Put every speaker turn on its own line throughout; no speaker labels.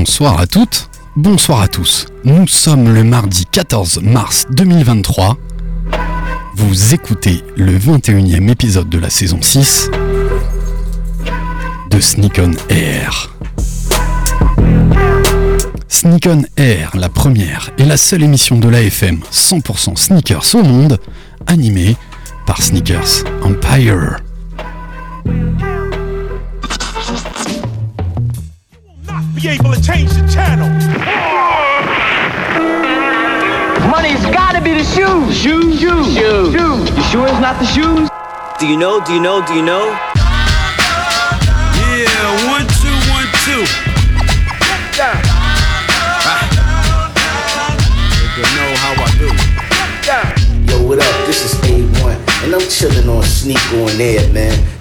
Bonsoir à toutes, bonsoir à tous. Nous sommes le mardi 14 mars 2023. Vous écoutez le 21e épisode de la saison 6 de Sneak on Air. Sneak on Air, la première et la seule émission de l'AFM 100% sneakers au monde, animée par Sneakers Empire.
Be able to change the channel.
Money's gotta be the shoes. Shoes, shoes, shoes. shoes. You sure it's not the shoes?
Do you know? Do you know? Do you know?
Yeah, one, two, one, two.
Yeah.
Know how I do.
Yo, what up? This is A1, and I'm chilling on Sneak on Air, man.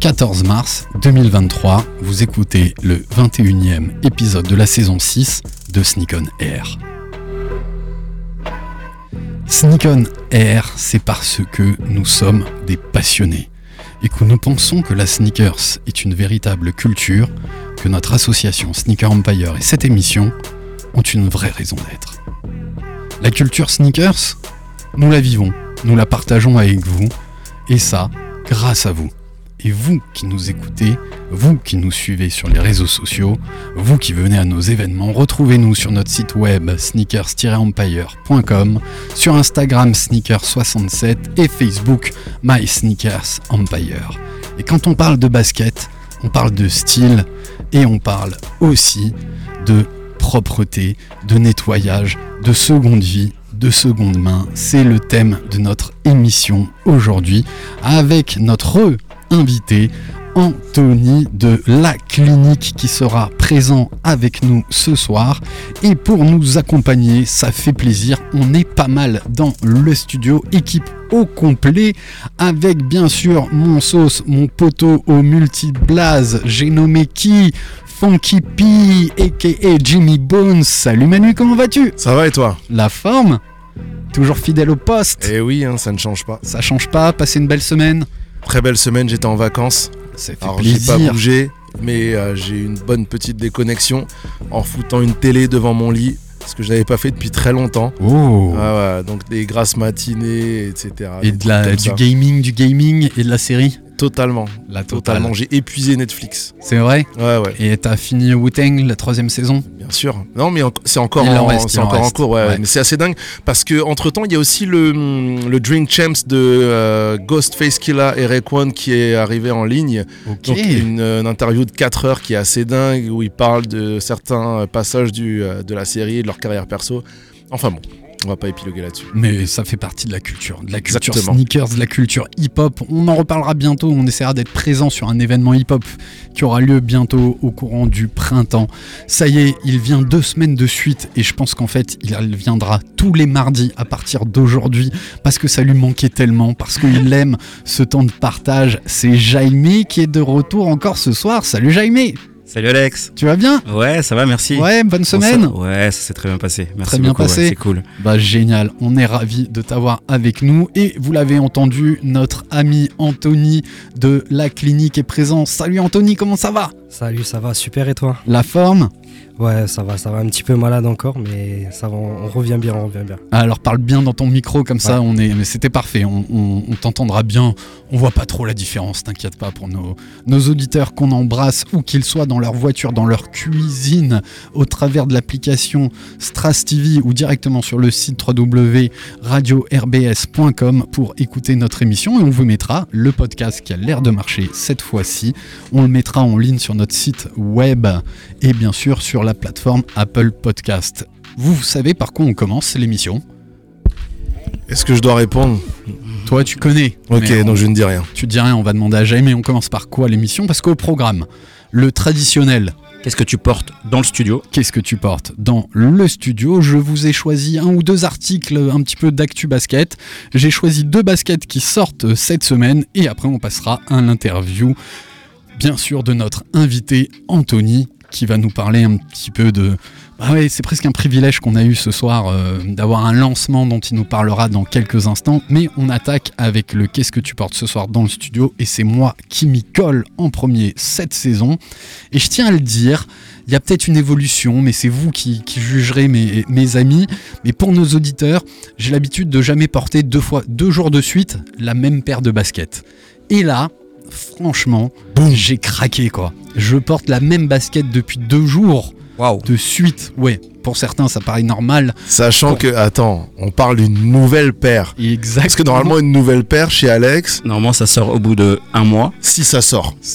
14 mars 2023, vous écoutez le 21e épisode de la saison 6 de Sneak on Air. Sneak on Air, c'est parce que nous sommes des passionnés et que nous pensons que la sneakers est une véritable culture, que notre association Sneaker Empire et cette émission ont une vraie raison d'être. La culture sneakers, nous la vivons, nous la partageons avec vous, et ça, grâce à vous. Et vous qui nous écoutez, vous qui nous suivez sur les réseaux sociaux, vous qui venez à nos événements, retrouvez-nous sur notre site web sneakers-empire.com, sur Instagram sneakers67 et Facebook My Sneakers Empire. Et quand on parle de basket, on parle de style et on parle aussi de propreté, de nettoyage, de seconde vie, de seconde main. C'est le thème de notre émission aujourd'hui avec notre invité Anthony de la clinique qui sera présent avec nous ce soir. Et pour nous accompagner, ça fait plaisir, on est pas mal dans le studio, équipe au complet, avec bien sûr mon sauce, mon poteau au multi-blaze, j'ai nommé qui? Funky P, aka Jimmy Bones. Salut Manu, comment vas-tu?
Ça va et toi?
La forme? Toujours fidèle au poste?
Eh oui, hein, ça ne change pas.
Ça change pas, passer une belle semaine
Très belle semaine, j'étais en vacances.
Ça fait
Alors j'ai pas bougé, mais euh, j'ai eu une bonne petite déconnexion en foutant une télé devant mon lit, ce que je n'avais pas fait depuis très longtemps.
Oh
Ah ouais, donc des grasses matinées, etc.
Et
des
de la,
trucs
du
ça.
gaming, du gaming et de la série
Totalement,
La
totalement. J'ai épuisé Netflix.
C'est vrai
Ouais, ouais,
Et t'as fini Wu-Tang, la troisième saison
bien sûr. Non, mais c'est encore,
Il en
en,
reste, il
encore en cours. Ouais,
Ouais.
Mais c'est assez dingue parce que entre temps, il y a aussi le, le Drink Champs de euh, Ghostface Killa et Raekwon qui est arrivé en ligne.
Ok.
Donc une, euh, une interview de 4 heures qui est assez dingue où ils parlent de certains passages du, euh, de la série et de leur carrière perso. Enfin bon, on va pas épiloguer là-dessus.
Mais ça fait partie de la culture, de la culture
Exactement.
sneakers, de la culture hip-hop. On en reparlera bientôt, on essaiera d'être présent sur un événement hip-hop qui aura lieu bientôt au courant du printemps. Ça y est, il vient deux semaines de suite et je pense qu'en fait, il viendra tous les mardis à partir d'aujourd'hui parce que ça lui manquait tellement, parce qu'il aime ce temps de partage. C'est Jaime qui est de retour encore ce soir. Salut Jaime
Salut Alex.
Tu vas bien
Ouais, ça va, merci.
Ouais, bonne
Bon,
semaine
ça- Ouais, ça s'est très bien passé. Merci
Très bien
beaucoup, ouais,
passé.
c'est cool.
Bah génial, on est ravi de t'avoir avec nous et vous l'avez entendu, notre ami Anthony de la clinique est présent. Salut Anthony, comment ça va?
Salut, ça va super et toi?
La forme?
Ouais, ça va, ça va un petit peu malade encore, mais ça va, on revient bien, on revient bien.
Alors parle bien dans ton micro comme ça,
Ouais.
on est, mais c'était parfait, on, on- on t'entendra bien. On voit pas trop la différence, t'inquiète pas pour nos, nos auditeurs qu'on embrasse où qu'ils soient dans leur voiture, dans leur cuisine, au travers de l'application Stras TV ou directement sur le site www.radio-rbs.com pour écouter notre émission et on vous mettra le podcast qui a l'air de marcher cette fois-ci. On le mettra en ligne sur notre site web et bien sûr sur la plateforme Apple Podcast. Vous savez par quoi on commence l'émission?
Est-ce que je dois répondre?
Toi, tu connais.
Ok,
mais on-
donc je ne dis rien.
Tu dis rien, on va demander à Jaime, on commence par quoi l'émission? Parce qu'au programme, le traditionnel
Qu'est-ce que tu portes dans le studio?
Qu'est-ce que tu portes dans le studio? Je vous ai choisi un ou deux articles un petit peu d'actu basket. J'ai choisi deux baskets qui sortent cette semaine et après on passera à l'interview, bien sûr, de notre invité Anthony qui va nous parler un petit peu de... Bah c'est presque un privilège qu'on a eu ce soir euh, d'avoir un lancement dont il nous parlera dans quelques instants, mais on attaque avec le Qu'est-ce que tu portes ce soir dans le studio? Et c'est moi qui m'y colle en premier cette saison. Et je tiens à le dire, il y a peut-être une évolution, mais c'est vous qui, jugerez mes amis. Mais pour nos auditeurs, j'ai l'habitude de jamais porter deux fois, deux jours de suite, la même paire de baskets. Et là, franchement, j'ai craqué quoi. Je porte la même basket depuis deux jours
Waouh
de suite. Ouais, pour certains ça paraît normal.
Sachant que, attends, on parle d'une nouvelle paire.
Exact.
Parce que normalement, une nouvelle paire chez Alex,
Normalement, ça sort au bout de un mois.
si ça sort.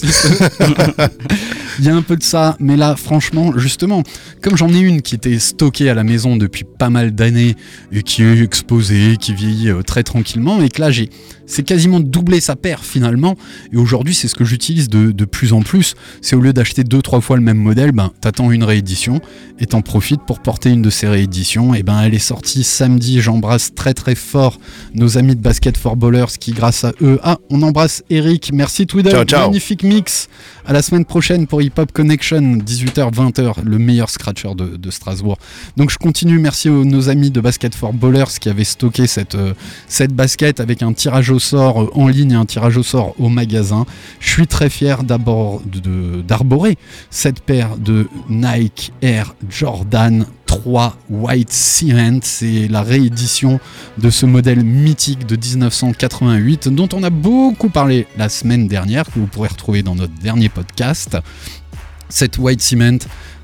Il y a un peu de ça, mais là, franchement, justement, comme j'en ai une qui était stockée à la maison depuis pas mal d'années et qui est exposée, qui vieillit euh, très tranquillement, et que là, j'ai, c'est quasiment doublé sa paire finalement. Et aujourd'hui, c'est ce que j'utilise de, de plus en plus. C'est au lieu d'acheter deux, trois fois le même modèle, ben, t'attends une réédition et t'en profites pour porter une de ces rééditions. Et ben, elle est sortie samedi. J'embrasse très très fort nos amis de Basket for Ballers qui, grâce à eux, ah, on embrasse Eric. Merci Twiddle.
Ciao, ciao.
Magnifique mix. À la semaine prochaine pour Hip Hop Connection, 18h-20h, le meilleur scratcher de, de Strasbourg. Donc je continue, merci aux nos amis de Basket for Ballers qui avaient stocké cette, euh, cette basket avec un tirage au sort euh, en ligne et un tirage au sort au magasin. Je suis très fier d'abord d'arborer cette paire de Nike Air Jordan 3 White Cement. C'est la réédition de ce modèle mythique de 1988 dont on a beaucoup parlé la semaine dernière, que vous pourrez retrouver dans notre dernier podcast. Cette White Cement,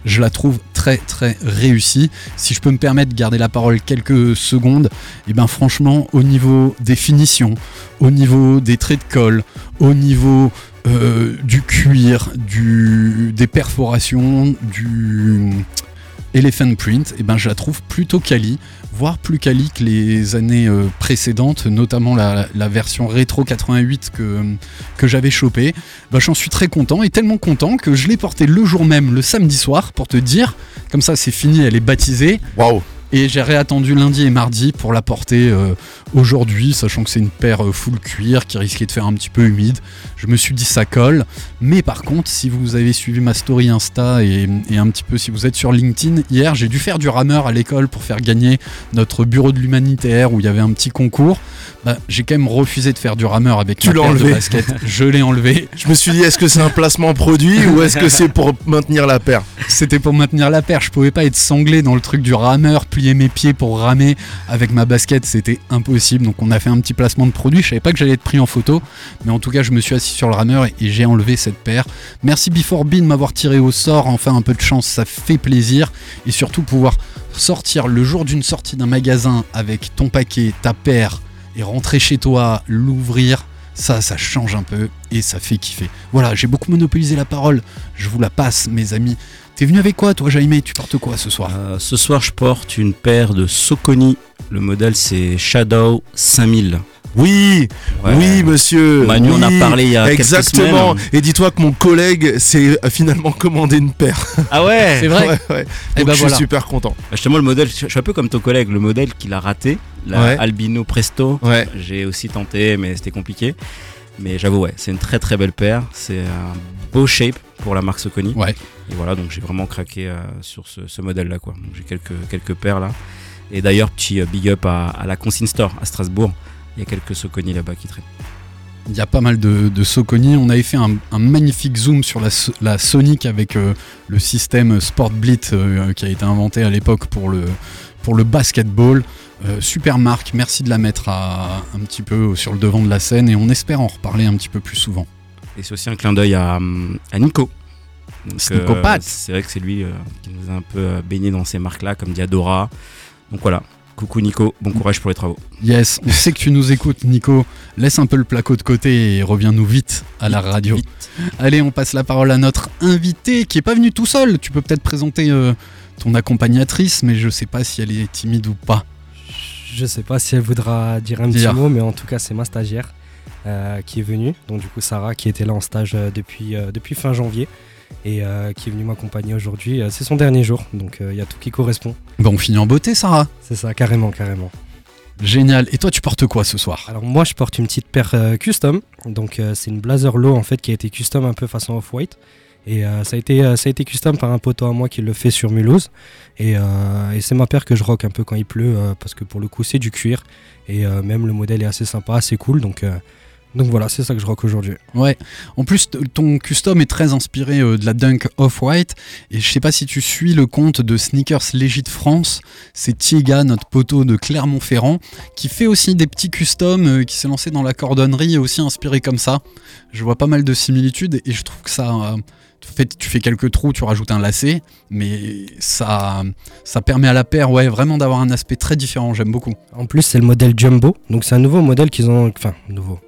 je la trouve très très réussie. Si je peux me permettre de garder la parole quelques secondes, et ben franchement, au niveau des finitions, au niveau des traits de colle, au niveau euh, du cuir, du, des perforations, du Elephant Print, et ben je la trouve plutôt quali, voire plus quali que les années euh, précédentes, notamment la, version rétro 88 que, que j'avais chopé. Bah, j'en suis très content et tellement content que je l'ai portée le jour même, le samedi soir, pour te dire. Comme ça, c'est fini, elle est baptisée.
Waouh.
Et j'ai réattendu lundi et mardi pour la porter euh, aujourd'hui, sachant que c'est une paire euh, full cuir qui risquait de faire un petit peu humide. Je me suis dit ça colle. Mais par contre, si vous avez suivi ma story Insta et, et un petit peu si vous êtes sur LinkedIn, hier j'ai dû faire du rameur à l'école pour faire gagner notre bureau de l'humanitaire où il y avait un petit concours. Bah, j'ai quand même refusé de faire du rameur avec
Tu
ma paire de basket. Je l'ai enlevé.
Je me suis dit, est-ce que c'est un placement produit ou est-ce que c'est pour maintenir la paire?
C'était pour maintenir la paire. Je pouvais pas être sanglé dans le truc du rameur, mes pieds pour ramer avec ma basket. C'était impossible. Donc on a fait un petit placement de produit. Je savais pas que j'allais être pris en photo. Mais en tout cas, je me suis assis sur le rameur et, j'ai enlevé cette paire. Merci Before Bean de m'avoir tiré au sort. Enfin, un peu de chance, ça fait plaisir. Et surtout pouvoir sortir le jour d'une sortie d'un magasin avec ton paquet, ta paire et rentrer chez toi, l'ouvrir. Ça, ça change un peu et ça fait kiffer. Voilà, j'ai beaucoup monopolisé la parole. Je vous la passe, mes amis. T'es venu avec quoi, toi, Jaime Tu portes quoi ce soir
Euh, ce soir, je porte une paire de Soconi. Le modèle, c'est Shadow 5000.
Oui,
Ouais.
oui, monsieur.
Manu en a parlé il y a quelques
Exactement. Et dis-toi que mon collègue s'est euh, finalement commandé une paire.
Ah ouais
C'est vrai
Ouais, ouais.
Eh
Donc
ben
je
voilà.
suis super content.
Bah, Justement, le modèle, je suis un peu comme ton collègue, le modèle qu'il a raté, la
Ouais.
Albino Presto.
Ouais.
J'ai aussi tenté, mais c'était compliqué. Mais j'avoue, ouais, c'est une très très belle paire. C'est un beau shape pour la marque Soconi.
Ouais.
Et voilà, donc j'ai vraiment craqué euh, sur ce, ce modèle-là, quoi. J'ai quelques, quelques paires là. Et d'ailleurs, petit euh, big up à, à la Consigne Store à Strasbourg. Il y a quelques Soconi là-bas qui traînent.
Il y a pas mal de, de Soconi. On avait fait un, un magnifique zoom sur la, So- la Sonic avec euh, le système Sport Blitz euh, qui a été inventé à l'époque pour le, pour le basketball. Euh, super marque, merci de la mettre à, un petit peu sur le devant de la scène et on espère en reparler un petit peu plus souvent.
Et c'est aussi un clin d'œil à, hum, à Nico. Donc,
C'est
vrai que c'est lui euh, qui nous a un peu euh, baigné dans ces marques-là, comme Diadora. Donc voilà, coucou Nico, bon courage pour les travaux.
Yes, on sait que tu nous écoutes, Nico. Laisse un peu le placo de côté et reviens-nous vite à la radio. Allez, on passe la parole à notre invité qui est pas venu tout seul. Tu peux peut-être présenter euh, ton accompagnatrice, mais je sais pas si elle est timide ou pas.
Je sais pas si elle voudra dire un petit mot, mais en tout cas, c'est ma stagiaire. euh, qui est venue. Donc du coup Sarah qui était là en stage euh, depuis, euh, depuis fin janvier et euh, qui est venue m'accompagner aujourd'hui. Euh, c'est son dernier jour, donc euh, il y a tout qui correspond.
Bon, on finit en beauté, Sarah.
C'est ça, carrément, carrément.
Génial. Et toi, tu portes quoi ce soir?
Alors moi je porte une petite paire euh, custom, donc c'est une Blazer Low en fait qui a été custom un peu façon off-white. Et euh, ça, a été, ça a été custom par un poteau à moi qui le fait sur Mulhouse. Et, et c'est ma paire que je rock un peu quand il pleut, parce que pour le coup c'est du cuir. Et même le modèle est assez sympa, assez cool. Donc, donc voilà, c'est ça que je rock aujourd'hui.
Ouais. En plus, ton custom est très inspiré euh, de la Dunk Off-White. Et je sais pas si tu suis le compte de Sneakers Legit France. C'est Tiega, notre poteau de Clermont-Ferrand, qui fait aussi des petits customs, euh, qui s'est lancé dans la cordonnerie et aussi inspiré comme ça. Je vois pas mal de similitudes et je trouve que ça. euh, tu fais- tu fais quelques trous, tu rajoutes un lacet, mais ça, ça permet à la paire ouais, vraiment d'avoir un aspect très différent. J'aime beaucoup.
En plus, c'est le modèle Jumbo. Donc, c'est un nouveau modèle qu'ils ont. Enfin, nouveau.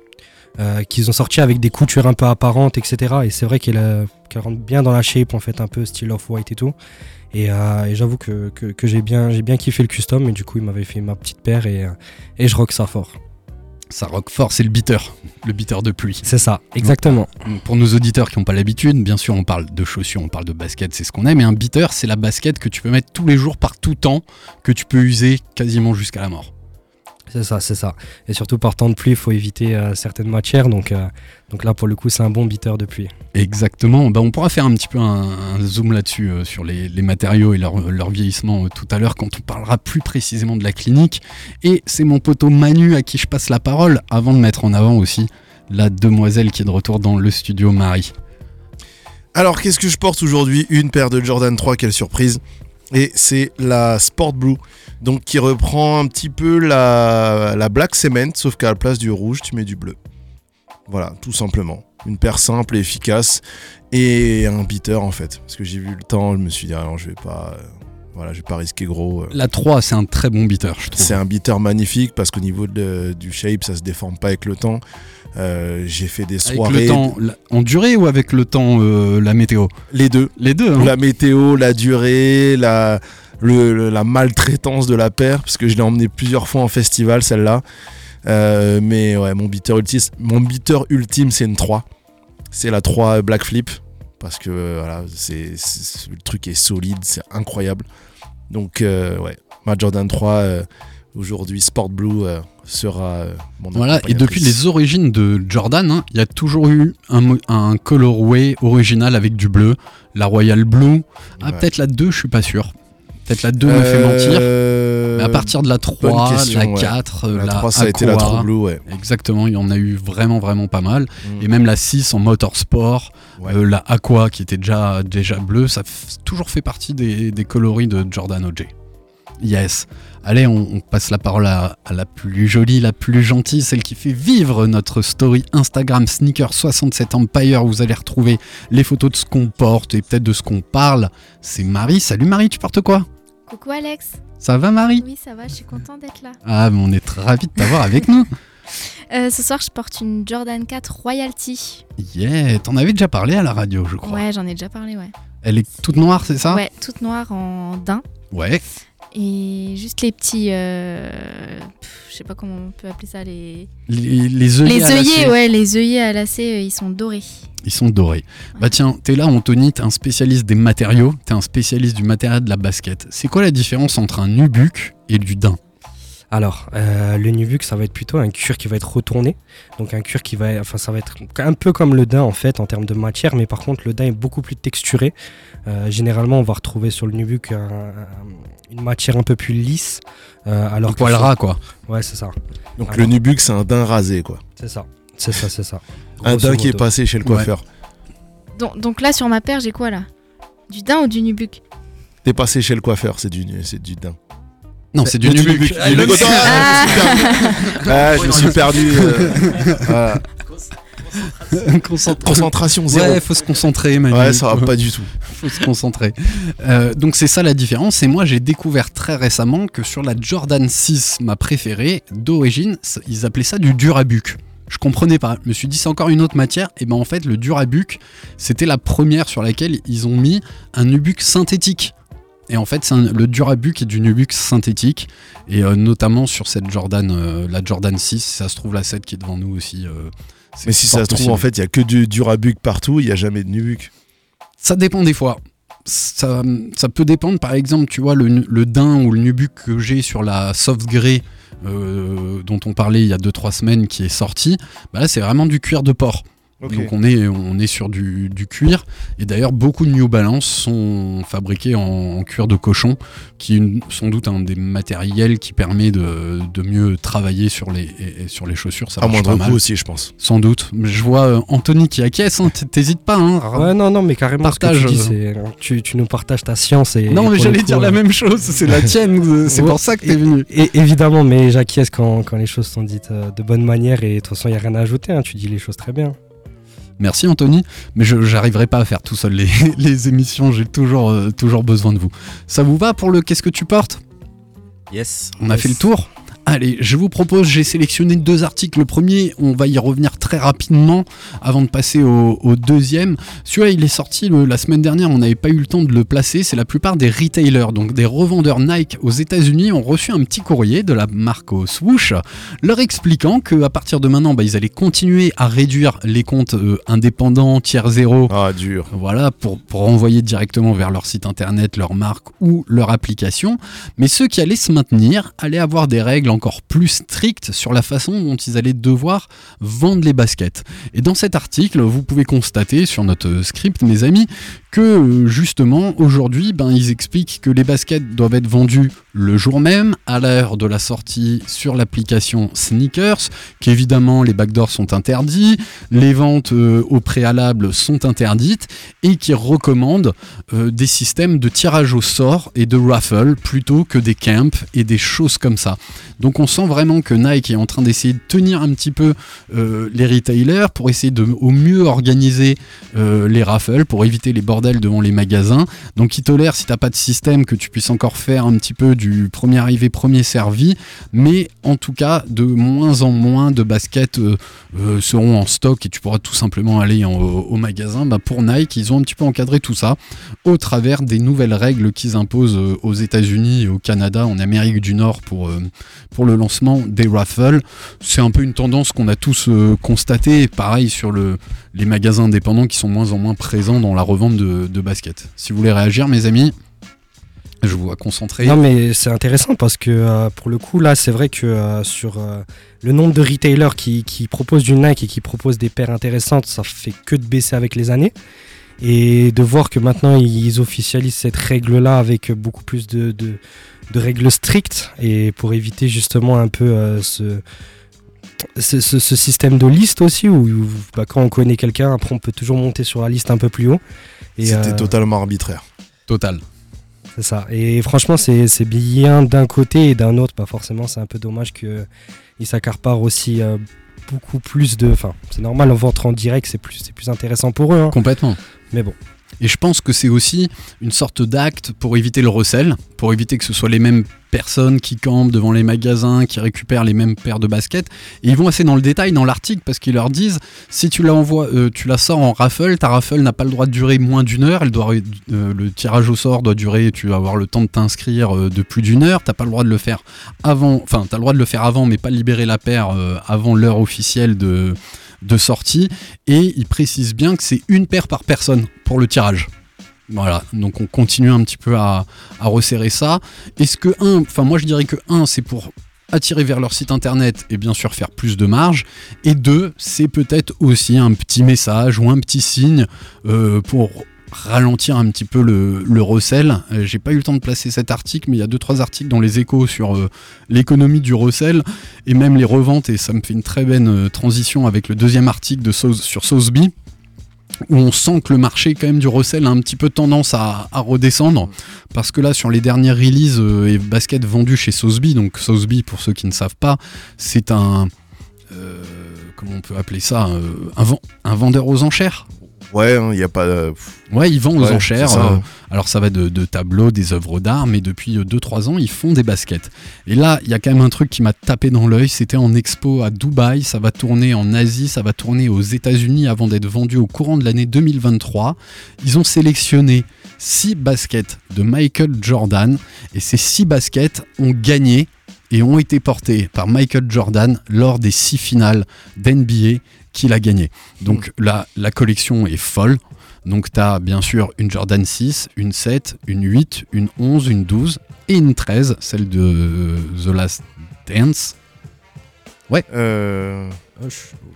Euh, qu'ils ont sorti avec des coutures un peu apparentes, etc. Et c'est vrai qu'elle euh, qu'elle rentre bien dans la shape, en fait, un peu style off-white et tout. Et, euh, et j'avoue que, que, que j'ai bien, kiffé le custom. Et du coup, il m'avait fait ma petite paire et, et je rock ça fort.
Ça rock fort, c'est le beater, le beater de pluie.
C'est ça, exactement.
Donc, Pour nos auditeurs qui n'ont pas l'habitude, bien sûr, on parle de chaussures, on parle de basket, c'est ce qu'on aime. Mais un beater, c'est la basket que tu peux mettre tous les jours par tout temps, que tu peux user quasiment jusqu'à la mort.
C'est ça, c'est ça. Et surtout, par temps de pluie, il faut éviter euh, certaines matières. Donc, euh, donc là, pour le coup, c'est un bon beater de pluie.
Exactement. Bah, on pourra faire un petit peu un, un zoom là-dessus, euh, sur les, les matériaux et leur, leur vieillissement euh, tout à l'heure, quand on parlera plus précisément de la clinique. Et c'est mon poteau Manu à qui je passe la parole, avant de mettre en avant aussi la demoiselle qui est de retour dans le studio, Marie.
Alors, qu'est-ce que je porte aujourd'hui? Une paire de Jordan 3, quelle surprise Et c'est la Sport Blue, donc qui reprend un petit peu la, la Black Cement, sauf qu'à la place du rouge, tu mets du bleu. Voilà, tout simplement. Une paire simple et efficace, et un beater en fait. Parce que j'ai vu le temps, je me suis dit, ah je vais pas... voilà, je vais pas risquer gros. euh.
La 3, c'est un très bon beater, je trouve.
C'est un beater magnifique parce qu'au niveau de- du shape, ça se déforme pas avec le temps. Euh, j'ai fait des
Avec
soirées.
le temps en durée ou avec le temps, euh, la météo?
Les deux.
Les deux, hein.
La météo, la durée, la, le- le- la maltraitance de la paire, parce que je l'ai emmené plusieurs fois en festival, celle-là. Euh, mais ouais, mon beater ultime, mon beater ultime c'est une 3. C'est la 3 Black Flip, parce que euh, voilà, c'est, c'est- le truc est solide, c'est incroyable. Donc euh, ouais, ma Jordan 3, euh, aujourd'hui Sport Blue, euh, sera mon
Voilà, et depuis les origines de Jordan, hein, il y a toujours eu un, colorway original avec du bleu, la Royal Blue. Ah,
Ouais.
peut-être la 2, je suis pas sûr. Peut-être la 2 me fait mentir.
Euh,
Mais à partir de la 3,
question,
la
ouais.
4, euh,
la
la
3, ça a été la
Aqua,
3 Blue, ouais.
Exactement, il y en a eu vraiment, vraiment pas mal.
Mm.
Et même la 6 en motorsport,
Ouais.
euh, la Aqua qui était déjà, déjà bleue, ça a toujours fait partie des, des coloris de Jordan OJ. Yes. Allez, on, on passe la parole à, à la plus jolie, la plus gentille, celle qui fait vivre notre story Instagram Sneaker67 Empire. Vous allez retrouver les photos de ce qu'on porte et peut-être de ce qu'on parle. C'est Marie. Salut Marie, tu portes quoi?
Coucou Alex.
Ça va Marie
Oui, ça va, je suis contente d'être là.
Ah, mais on est très ravis de t'avoir avec nous.
Euh, ce soir, je porte une Jordan 4 Royalty.
Yeah, t'en avais déjà parlé à la radio, je crois.
Ouais, j'en ai déjà parlé, ouais.
Elle est toute noire, c'est ça?
Ouais, toute noire en daim.
Ouais.
Et juste les petits. euh, pff, je sais pas comment on peut appeler ça. Les,
Les, les œillets,
les œillets, ouais, les œillets à lacets, euh, ils sont dorés.
Ils sont dorés. Bah tiens, t'es là Anthony, t'es un spécialiste des matériaux, t'es un spécialiste du matériel de la basket. C'est quoi la différence entre un nubuck et du daim?
Alors, euh, le Nubuck, ça va être plutôt un cuir qui va être retourné. Donc un cuir qui va, enfin, ça va être un peu comme le daim en fait en termes de matière, mais par contre le daim est beaucoup plus texturé. Euh, généralement, on va retrouver sur le Nubuck un- un- une matière un peu plus lisse. euh, alors
Un
que
poil ras, quoi.
Ouais, c'est ça.
Donc
Alors,
le Nubuck, c'est un daim rasé, quoi.
C'est ça. C'est ça, c'est ça.
Un daim qui est passé chez le
Ouais.
coiffeur.
Donc, donc là, sur ma paire, j'ai quoi là? Du daim ou du nubuck
T'es passé chez le coiffeur, c'est du, c'est du daim.
Non, c'est du nubuck. Ah.
Ah, je me suis perdu. euh, voilà.
Concentre-
Concentration zéro.
Ouais, faut se concentrer, Manu.
Ouais, ça va pas du tout.
faut se concentrer. Euh, donc c'est ça la différence. Et moi j'ai découvert très récemment que sur la Jordan 6, ma préférée, d'origine, ils appelaient ça du Durabuc. Je comprenais pas. Je me suis dit c'est encore une autre matière. Et ben en fait le Durabuc, c'était la première sur laquelle ils ont mis un nubuck synthétique. Et en fait, c'est le Durabuc est du Nubuck synthétique. Et euh, notamment sur cette Jordan, euh, la Jordan 6, ça se trouve la 7 qui est devant nous aussi. euh,
Mais si ça se trouve,
possible.
en fait, il y a que du Durabuc partout, il y a jamais de Nubuck.
Ça dépend des fois. Ça, ça peut dépendre, par exemple, tu vois, le, le daim ou le nubuck que j'ai sur la soft grey dont on parlait il y a 2-3 semaines qui est sorti, bah là c'est vraiment du cuir de porc. Donc on est, on est sur du, du cuir. Et d'ailleurs, beaucoup de New Balance sont fabriqués en, en cuir de cochon, qui est une- sans doute un des matériels qui permet de, de mieux travailler sur les, et- et sur les chaussures. Ça
À moindre coût aussi, je pense.
Sans doute. Mais Je vois euh, Anthony qui acquiesce, hein, t'hésites pas. Hein,
Ouais, non, non, mais carrément,
Partage,
ce que tu dis,
euh.
c'est tu, tu nous partages ta science et.
Non, mais j'allais dire la
euh,
même chose, c'est la tienne, c'est
Ouais,
pour ça que t'es venu.
Et évidemment, mais j'acquiesce quand, quand les choses sont dites de bonne manière et de toute façon, il n'y a rien à ajouter. hein, tu dis les choses très bien.
Merci Anthony, mais je j'arriverai pas à faire tout seul les, les émissions, j'ai toujours, euh, toujours besoin de vous. Ça vous va pour le Qu'est-ce que tu portes?
Yes.
On a fait le tour? Allez, je vous propose, j'ai sélectionné deux articles. Le premier, on va y revenir très rapidement avant de passer au, au deuxième. Celui-là, il est sorti le- la semaine dernière, on n'avait pas eu le temps de le placer. C'est la plupart des retailers, donc des revendeurs Nike aux États-Unis, ont reçu un petit courrier de la marque au Swoosh leur expliquant qu'à partir de maintenant, bah, ils allaient continuer à réduire les comptes euh, indépendants, tiers zéro,
Ah, dur.
voilà, pour, pour envoyer directement vers leur site internet, leur marque ou leur application. Mais ceux qui allaient se maintenir allaient avoir des règles encore plus strictes sur la façon dont ils allaient devoir vendre les baskets. Et dans cet article, vous pouvez constater sur notre script, mes amis, que justement aujourd'hui, ben, ils expliquent que les baskets doivent être vendues le jour même, à l'heure de la sortie sur l'application Sneakers, qu'évidemment les backdoors sont interdits, les ventes euh, au préalable sont interdites, et qui recommandent euh, des systèmes de tirage au sort et de raffle plutôt que des camps et des choses comme ça. Donc on sent vraiment que Nike est en train d'essayer de tenir un petit peu euh, les retailers pour essayer de au mieux organiser les raffles pour éviter les devant les magasins. Donc ils tolèrent si t'as pas de système que tu puisses encore faire un petit peu du premier arrivé premier servi, mais en tout cas de moins en moins de baskets euh, euh, seront en stock et tu pourras tout simplement aller au, magasin. Bah, pour Nike, ils ont un petit peu encadré tout ça au travers des nouvelles règles qu'ils imposent euh, aux États-Unis, au Canada, en Amérique du Nord pour, pour le lancement des raffles. C'est un peu une tendance qu'on a tous constatée, pareil sur le, les magasins indépendants qui sont moins en moins présents dans la revente de, de baskets. Si vous voulez réagir, mes amis, je vous vois concentré.
Non, mais c'est intéressant parce que euh, pour le coup, là, c'est vrai que euh, sur euh, le nombre de retailers qui, proposent du Nike et qui proposent des paires intéressantes, ça fait que de baisser avec les années. Et de voir que maintenant ils officialisent cette règle-là avec beaucoup plus de, règles strictes et pour éviter justement un peu ce, ce, système de liste aussi où où, bah, quand on connaît quelqu'un, après on peut toujours monter sur la liste un peu plus haut.
C'était
euh,
totalement arbitraire.
Total.
c'est ça. Et franchement, c'est bien d'un côté et d'un autre. Pas forcément, c'est un peu dommage qu'ils s'accaparent aussi euh, beaucoup plus de. Enfin, c'est normal, en vente en direct, c'est plus, c'est plus intéressant pour eux. hein.
Complètement.
Mais bon.
Et je pense que c'est aussi une sorte d'acte pour éviter le recel, pour éviter que ce soit les mêmes personnes qui campent devant les magasins, qui récupèrent les mêmes paires de baskets. Et ils vont assez dans le détail dans l'article parce qu'ils leur disent si tu la envoies, euh, tu la sors en raffle, ta raffle n'a pas le droit de durer moins d'une heure. Euh, le tirage au sort doit durer, tu vas avoir le temps de t'inscrire euh, de plus d'une heure. T'as pas le droit de le faire avant, enfin t'as le droit de le faire avant, mais pas libérer la paire avant l'heure officielle de de sortie et il précise bien que c'est une paire par personne pour le tirage. Voilà, donc on continue un petit peu à, resserrer ça. Est-ce que un, enfin moi je dirais que un, c'est pour attirer vers leur site internet et bien sûr faire plus de marge. Et deux, c'est peut-être aussi un petit message ou un petit signe euh, pour ralentir un petit peu le, recel. Euh, J'ai pas eu le temps de placer cet article, mais il y a deux trois articles dans les échos sur euh, l'économie du recel et même les reventes. Et ça me fait une très belle euh, transition avec le deuxième article de sur Sotheby où on sent que le marché quand même du recel a un petit peu tendance à, redescendre parce que là sur les dernières releases euh, et baskets vendues chez Sotheby donc Sotheby pour ceux qui ne savent pas c'est un comment on peut appeler ça un vendeur aux enchères
Ouais, il n'y a pas. de-
Ouais, ils vendent aux
Ouais,
enchères.
ça,
euh,
hein.
alors ça va de, de tableaux, des œuvres d'art, mais depuis 2-3 ans, ils font des baskets. Et là, il y a quand même un truc qui m'a tapé dans l'œil. C'était en expo à Dubaï, ça va tourner en Asie, ça va tourner aux États-Unis avant d'être vendu au courant de l'année 2023. Ils ont sélectionné six baskets de Michael Jordan et ces six baskets ont gagné et ont été portés par Michael Jordan lors des six finales d'NBA qu'il a gagné. Donc la, la collection est folle. Donc tu as bien sûr une Jordan 6, une 7, une 8, une 11, une 12 et une 13, celle de euh, The Last Dance.
Euh,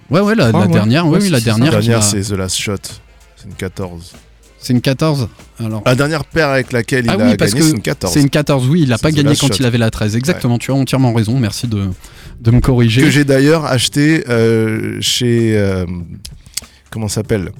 Ouais, ouais, la,
crois,
la
ouais.
dernière,
Ouais,
oui, la dernière.
la dernière,
a-
c'est The Last Shot. C'est une 14.
C'est une 14 Alors,
La dernière paire avec laquelle il
Ah
a
parce
gagné, c'est une 14.
c'est une 14, oui, il n'a pas gagné quand
Shot.
il avait la 13. Exactement, tu as entièrement raison, merci de, de me corriger.
Que j'ai d'ailleurs acheté euh, chez. euh, comment ça s'appelle?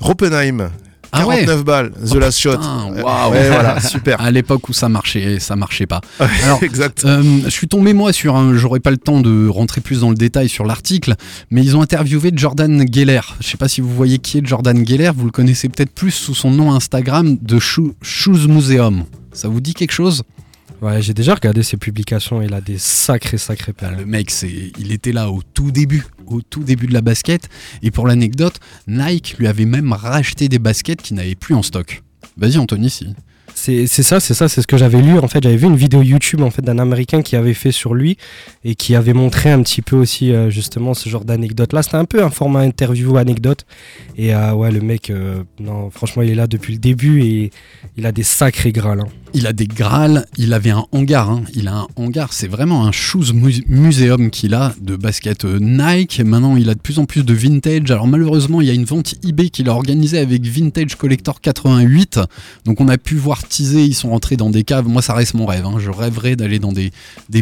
Roppenheim.
Ah ouais
49 balles, The
Oh,
Last Shot. Euh,
waouh.
ouais, voilà, super.
À l'époque où ça marchait, ça marchait pas. Alors,
exact.
Euh, je suis tombé moi sur un, j'aurais pas le temps de rentrer plus dans le détail sur l'article, mais ils ont interviewé Jordan Geller. Je sais pas si vous voyez qui est Jordan Geller, vous le connaissez peut-être plus sous son nom Instagram de Shoe- Shoes Museum. Ça vous dit quelque chose?
Ouais, j'ai déjà regardé ses publications. Il a des sacrés, sacrés
Bah,
perles.
Le mec, c'est, il était là au tout début, au tout début de la basket. Et pour l'anecdote, Nike lui avait même racheté des baskets qu'il n'avait plus en stock. Vas-y Anthony, si.
C'est ça, c'est ça, c'est ce que j'avais lu. En fait, j'avais vu une vidéo YouTube en fait d'un Américain qui avait fait sur lui et qui avait montré un petit peu aussi euh, justement ce genre d'anecdote. Là, c'était un peu un format interview anecdote. Et euh, ouais, le mec, euh, non, franchement, il est là depuis le début et il a des sacrés grâles. hein.
Il a des Graals, il avait un hangar, hein. il a un hangar, c'est vraiment un shoes mu- museum qu'il a de basket euh, Nike. Maintenant, il a de plus en plus de vintage. Alors malheureusement, il y a une vente eBay qu'il a organisée avec Vintage Collector 88. Donc on a pu voir ils sont rentrés dans des caves. Moi, ça reste mon rêve. hein. Je rêverais d'aller dans des,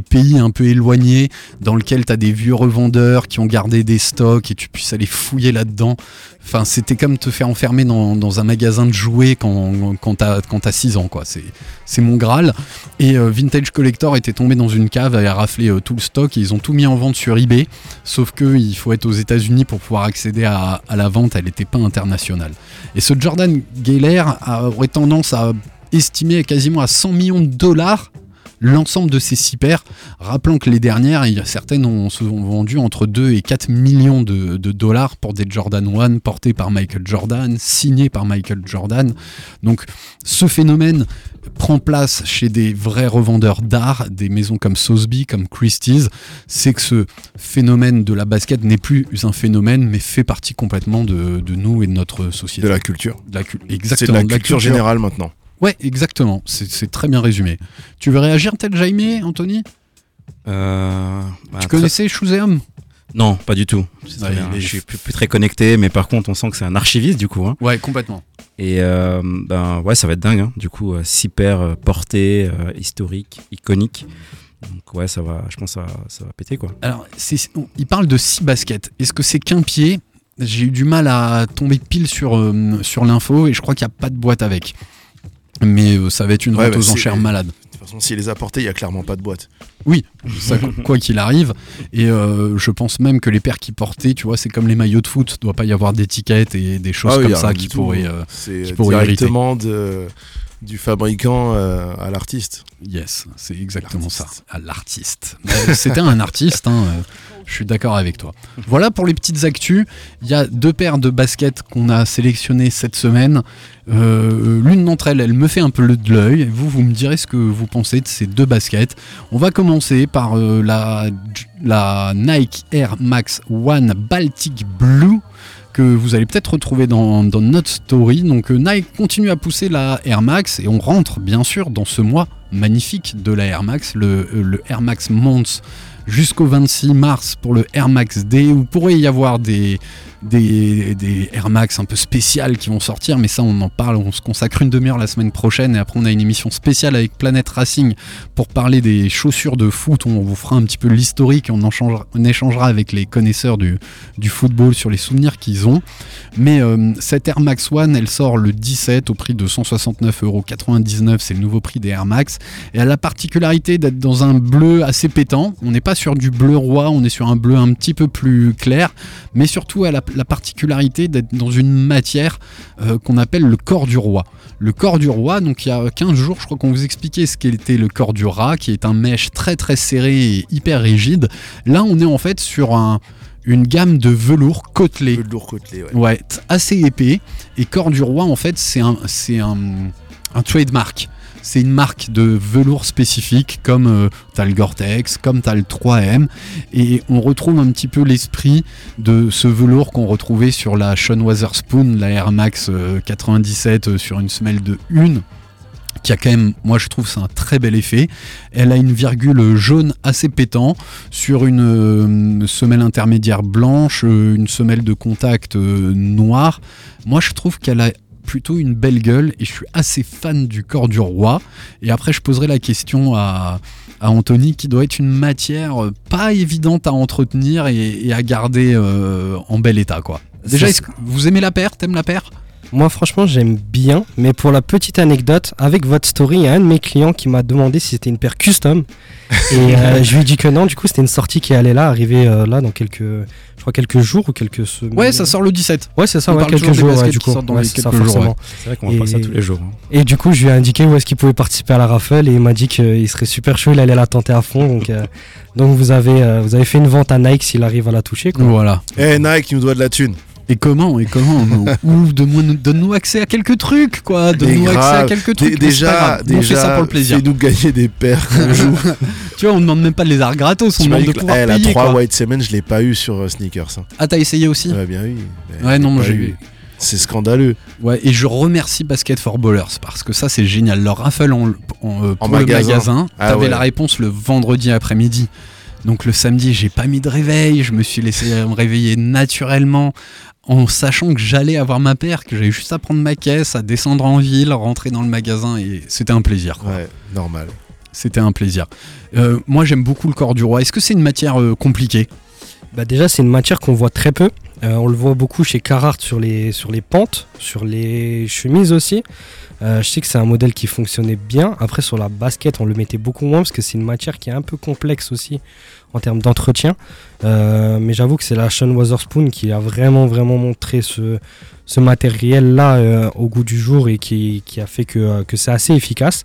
pays un peu éloignés dans lesquels tu as des vieux revendeurs qui ont gardé des stocks et tu puisses aller fouiller là-dedans. Enfin, c'était comme te faire enfermer dans, un magasin de jouets quand, t'as quand t'as 6 ans, quoi. C'est mon Graal. Et euh, Vintage Collector était tombé dans une cave, avait raflé euh, tout le stock et ils ont tout mis en vente sur eBay. Sauf que il faut être aux États-Unis pour pouvoir accéder à, à la vente, elle n'était pas internationale. Et ce Jordan Geller a- aurait tendance à estimer quasiment à 100 millions de dollars l'ensemble de ces six paires. Rappelons que les dernières, il y a certaines ont, se sont vendues entre 2 et 4 millions de, de dollars pour des Jordan 1 portés par Michael Jordan, signés par Michael Jordan. Donc ce phénomène prend place chez des vrais revendeurs d'art, des maisons comme Sotheby, comme Christie's, c'est que ce phénomène de la basket n'est plus un phénomène, mais fait partie complètement de, de nous et de notre société.
De la culture.
De la
C'est
exactement.
de la culture générale maintenant.
Ouais, exactement. C'est très bien résumé. Tu veux réagir tel Jaime, Anthony?
Euh, bah,
Tu connaissais Shoeseum
Non, pas du tout.
Ouais,
bien. Je suis plus, plus très connecté, mais par contre, on sent que c'est un archiviste du coup. hein.
Ouais, complètement.
Et euh, ben ouais, ça va être dingue. hein. Du coup, euh, six paires euh, portées, euh, historiques, iconiques. Donc ouais, ça va. Je pense que ça, va- ça va péter quoi.
Alors, il parle de 6 baskets. Est-ce que c'est qu'un pied? J'ai eu du mal à tomber pile sur, euh, sur l'info et je crois qu'il n'y a pas de boîte avec. Mais euh, ça va être une
Ouais,
vente
bah,
aux enchères malade.
De toute façon, s'il les a portés, il y a clairement pas de boîte.
Oui, ça, quoi qu'il arrive. Et euh, je pense même que les paires qui portaient, tu vois, c'est comme les maillots de foot. Il doit pas y avoir d'étiquettes et des choses
Ah oui,
comme ça
rien
qui pourraient. euh,
C'est
qui pourraient irriter.
directement de, du fabricant euh, à l'artiste.
Yes, c'est exactement ça. À l'artiste. Mais C'était un artiste, hein, euh, je suis d'accord avec toi. Voilà pour les petites actus. Il y a deux paires de baskets qu'on a sélectionnées cette semaine. Euh, L'une d'entre elles, elle me fait un peu le de l'œil. Vous, vous me direz ce que vous pensez de ces deux baskets. On va commencer par euh, la, la Nike Air Max One Baltic Blue que vous allez peut-être retrouver dans, notre story. Donc euh, Nike continue à pousser la Air Max et on rentre bien sûr dans ce mois magnifique de la Air Max, le, euh, Air Max Months jusqu'au 26 mars pour le Air Max Day où pourrait y avoir des, des, Air Max un peu spéciales qui vont sortir, mais ça on en parle, on se consacre une demi-heure la semaine prochaine et après on a une émission spéciale avec Planète Racing pour parler des chaussures de foot, on vous fera un petit peu l'historique on, on échangera avec les connaisseurs du, du football sur les souvenirs qu'ils ont. Mais euh, cette Air Max One, elle sort le 17 au prix de 169,99€, c'est le nouveau prix des Air Max. Et elle a la particularité d'être dans un bleu assez pétant. On n'est pas sur du bleu roi, on est sur un bleu un petit peu plus clair. Mais surtout, elle a la particularité d'être dans une matière euh, qu'on appelle le corps du roi. Le corps du roi, donc il y a 15 jours, je crois qu'on vous expliquait ce qu'était le corps du rat, qui est un mèche très très serré et hyper rigide. Là, on est en fait sur un- une gamme de velours côtelé.
Le lourd côtelé, ouais.
Ouais, assez épais. Et corps du roi, en fait, c'est un, c'est un, un trademark. C'est une marque de velours spécifique, comme euh, t'as le Gore-Tex, comme t'as le 3M, et on retrouve un petit peu l'esprit de ce velours qu'on retrouvait sur la Sean Witherspoon, la Air Max euh, 97 euh, sur une semelle de 1 qui a quand même, moi je trouve c'est un très bel effet. Elle a une virgule jaune assez pétant sur une euh, semelle intermédiaire blanche, euh, une semelle de contact euh, noire. Moi je trouve qu'elle a plutôt une belle gueule et je suis assez fan du corps du roi. Et après je poserai la question à, à Anthony qui doit être une matière euh, pas évidente à entretenir et, et à garder euh, en bel état quoi. Déjà,
Ça,
est-ce que vous aimez la paire? T'aimes la paire?
Moi, franchement, j'aime bien, mais pour la petite anecdote, avec votre story, il y a un de mes clients qui m'a demandé si c'était une paire custom. et euh, je lui ai dit que non, du coup, c'était une sortie qui allait là, arriver euh, là dans quelques, je crois, quelques jours ou quelques semaines.
Ouais, ça sort le 17.
Ouais, c'est ça,
On
ouais,
parle
quelques
toujours des
jours, ouais, du coup.
dans
Ouais,
les
c'est ça,
quelques jours,
forcément.
ouais.
C'est vrai qu'on voit pas ça tous les jours. hein.
Et du coup, je lui ai indiqué où est-ce qu'il pouvait participer à la raffle et il m'a dit qu'il serait super chaud, il allait la tenter à fond. Donc, euh, donc vous, avez, euh, vous avez fait une vente à Nike s'il arrive à la toucher. Quoi.
Voilà.
Eh Nike, tu nous dois de la thune.
Et comment Et comment Ou donne-nous accès à quelques trucs, quoi. Donne-nous accès à quelques trucs.
déjà,
grave. on
déjà,
fait ça pour le plaisir.
Fais-nous gagner des paires qu'on joue.
Tu vois, on demande même pas de les arts gratos, on demande de pouvoir
eh, la
payer.
3
quoi.
White Semen, je l'ai pas eu sur euh, Sneakers. hein.
Ah, t'as essayé aussi
Ouais, bien oui. mais
Ouais, non, j'ai
eu. C'est scandaleux.
Ouais, et je remercie Basket for Ballers parce que ça c'est génial. Leur raffle en, en, euh, pour le
magasin.
magasin,
Ah
t'avais
ouais.
la réponse le vendredi après-midi. Donc le samedi, j'ai pas mis de réveil, je me suis laissé me réveiller naturellement en sachant que j'allais avoir ma paire, que j'avais juste à prendre ma caisse, à descendre en ville, rentrer dans le magasin et c'était un plaisir. quoi.
Ouais, normal.
C'était un plaisir. Euh, moi j'aime beaucoup le corps du roi. Est-ce que c'est une matière euh, compliquée?
Bah déjà, c'est une matière qu'on voit très peu. Euh, on le voit beaucoup chez Carhartt sur les, sur les pentes, sur les chemises aussi. Euh, je sais que c'est un modèle qui fonctionnait bien. Après, sur la basket, on le mettait beaucoup moins parce que c'est une matière qui est un peu complexe aussi en termes d'entretien. Euh, mais j'avoue que c'est la Sean Witherspoon qui a vraiment, vraiment montré ce, ce matériel-là au goût du jour et qui, qui a fait que, que c'est assez efficace.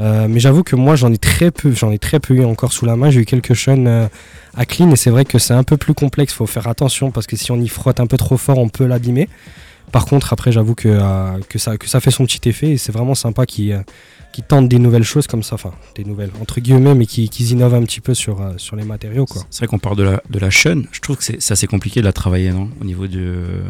Mais j'avoue que moi, j'en ai très peu, j'en ai très peu eu encore sous la main. J'ai eu quelques Sean à clean et c'est vrai que c'est un peu plus complexe, faut faire attention parce que si on y un peu trop fort, on peut l'abîmer. Par contre, après, j'avoue que, euh, ça, que ça fait son petit effet et c'est vraiment sympa qu'ils euh, tentent des nouvelles choses comme ça, enfin des nouvelles entre guillemets, mais qui qu'ils innovent un petit peu sur, euh, sur les matériaux. Quoi.
C'est vrai qu'on parle de la, de la chaîne. Je trouve que c'est assez compliqué de la travailler, non Au niveau de euh,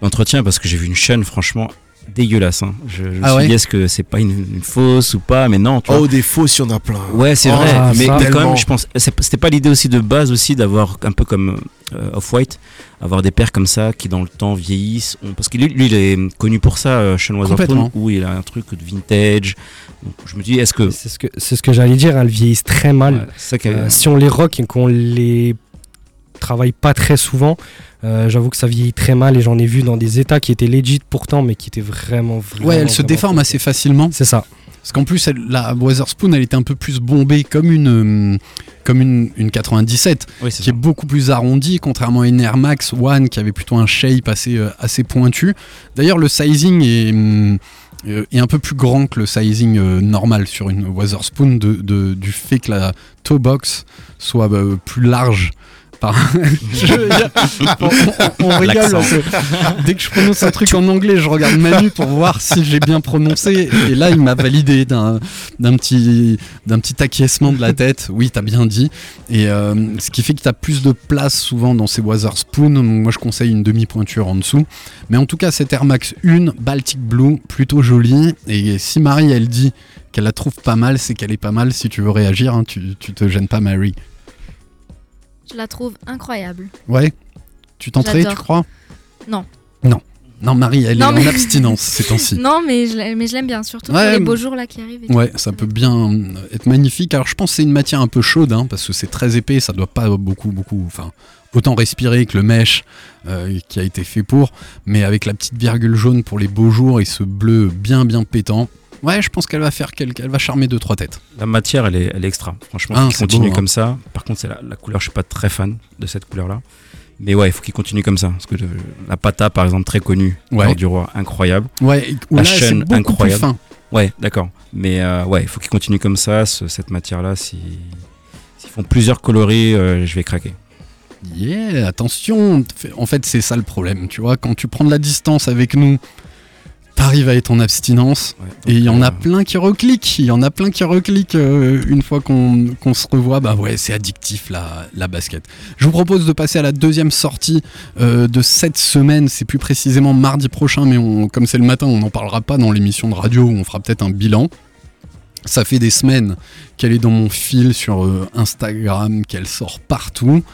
l'entretien, parce que j'ai vu une chaîne, franchement, dégueulasse. hein. Je, je me
Ah
suis
ouais
dit, est-ce que c'est pas une, une fausse ou pas Mais non, tu vois.
Oh, des fausses, il y en a plein.
Ouais, c'est
Oh,
vrai.
ah,
mais,
ça,
mais quand même, je pense, c'était pas l'idée aussi de base aussi d'avoir un peu comme euh, Off-White, avoir des paires comme ça qui dans le temps vieillissent. On- parce que lui, lui, il est connu pour ça, euh,
Complètement.
où il a un truc de vintage. Donc, je me dis, est-ce que.
C'est ce que, c'est ce que j'allais dire, elles vieillissent très mal.
Ouais, ça
Euh, si on les rock et qu'on les travaille pas très souvent, euh, j'avoue que ça vieillit très mal et j'en ai vu dans des états qui étaient legit pourtant, mais qui étaient vraiment, vraiment.
Ouais, elle se déforme assez facilement.
C'est ça.
Parce qu'en plus, elle- la Witherspoon, elle était un peu plus bombée comme une, euh, comme une, une 97.
Oui, c'est
qui est beaucoup plus arrondi, contrairement à une Air Max One qui avait plutôt un shape assez, euh, assez pointu. D'ailleurs, le sizing est, euh, est un peu plus grand que le sizing euh, normal sur une de, de- du fait que la toe box soit euh, plus large. Je- on, on- on rigole
L'accent.
parce que dès que je prononce un truc en anglais, je regarde Manu pour voir si j'ai bien prononcé. Et là, il m'a validé d'un petit, d'un petit acquiescement de la tête. Oui, t'as bien dit. Et euh, ce qui fait que tu as plus de place souvent dans ces Witherspoon. Moi, je conseille une demi-pointure en dessous. Mais en tout cas, cette Air Max 1, Baltic Blue, plutôt jolie. Et si Marie, elle dit qu'elle la trouve pas mal, c'est qu'elle est pas mal. Si tu veux réagir, hein, tu, tu te gênes pas, Marie.
Je la trouve incroyable.
Ouais Tu tenterais, tu crois?
Non.
Non. Non, Marie, elle
Non,
est
mais-
en abstinence ces temps-ci.
Non, mais je l'ai- mais je l'aime bien, surtout
Ouais,
pour les beaux jours là qui arrivent. et tout.
Ouais, ça peut bien être magnifique. Alors je pense que c'est une matière un peu chaude, hein, parce que c'est très épais, ça doit pas beaucoup, beaucoup, enfin, autant respirer que le mèche euh, qui a été fait pour, mais avec la petite virgule jaune pour les beaux jours et ce bleu bien, bien pétant. Ouais, je pense qu'elle va faire quelque, elle va charmer deux trois têtes.
La matière, elle est, elle est extra. Franchement,
Ah,
il continue
beau, hein.
comme ça. Par contre, c'est la, la couleur, je suis pas très fan de cette couleur-là. Mais ouais, il faut qu'il continue comme ça. Parce que la pata, par exemple, très connue,
Ouais.
Du roi, incroyable.
Ouais,
La
là,
chaîne incroyable.
plus fin.
Ouais, d'accord. Mais euh, ouais, il faut qu'il continue comme ça. ce- cette matière-là, si- s'ils font plusieurs coloris, euh, je vais craquer.
Yeah, attention. En fait, c'est ça le problème, tu vois. Quand tu prends de la distance avec nous, Paris va être en abstinence.
Ouais,
Et il y en
euh,
a plein qui recliquent, il y en a plein qui recliquent euh, une fois qu'on se revoit. Bah ouais, c'est addictif la, la basket. Je vous propose de passer à la deuxième sortie euh, de cette semaine. C'est plus précisément mardi prochain, mais on, comme c'est le matin, on n'en parlera pas dans l'émission de radio où on fera peut-être un bilan. Ça fait des semaines qu'elle est dans mon fil sur euh, Instagram, qu'elle sort partout.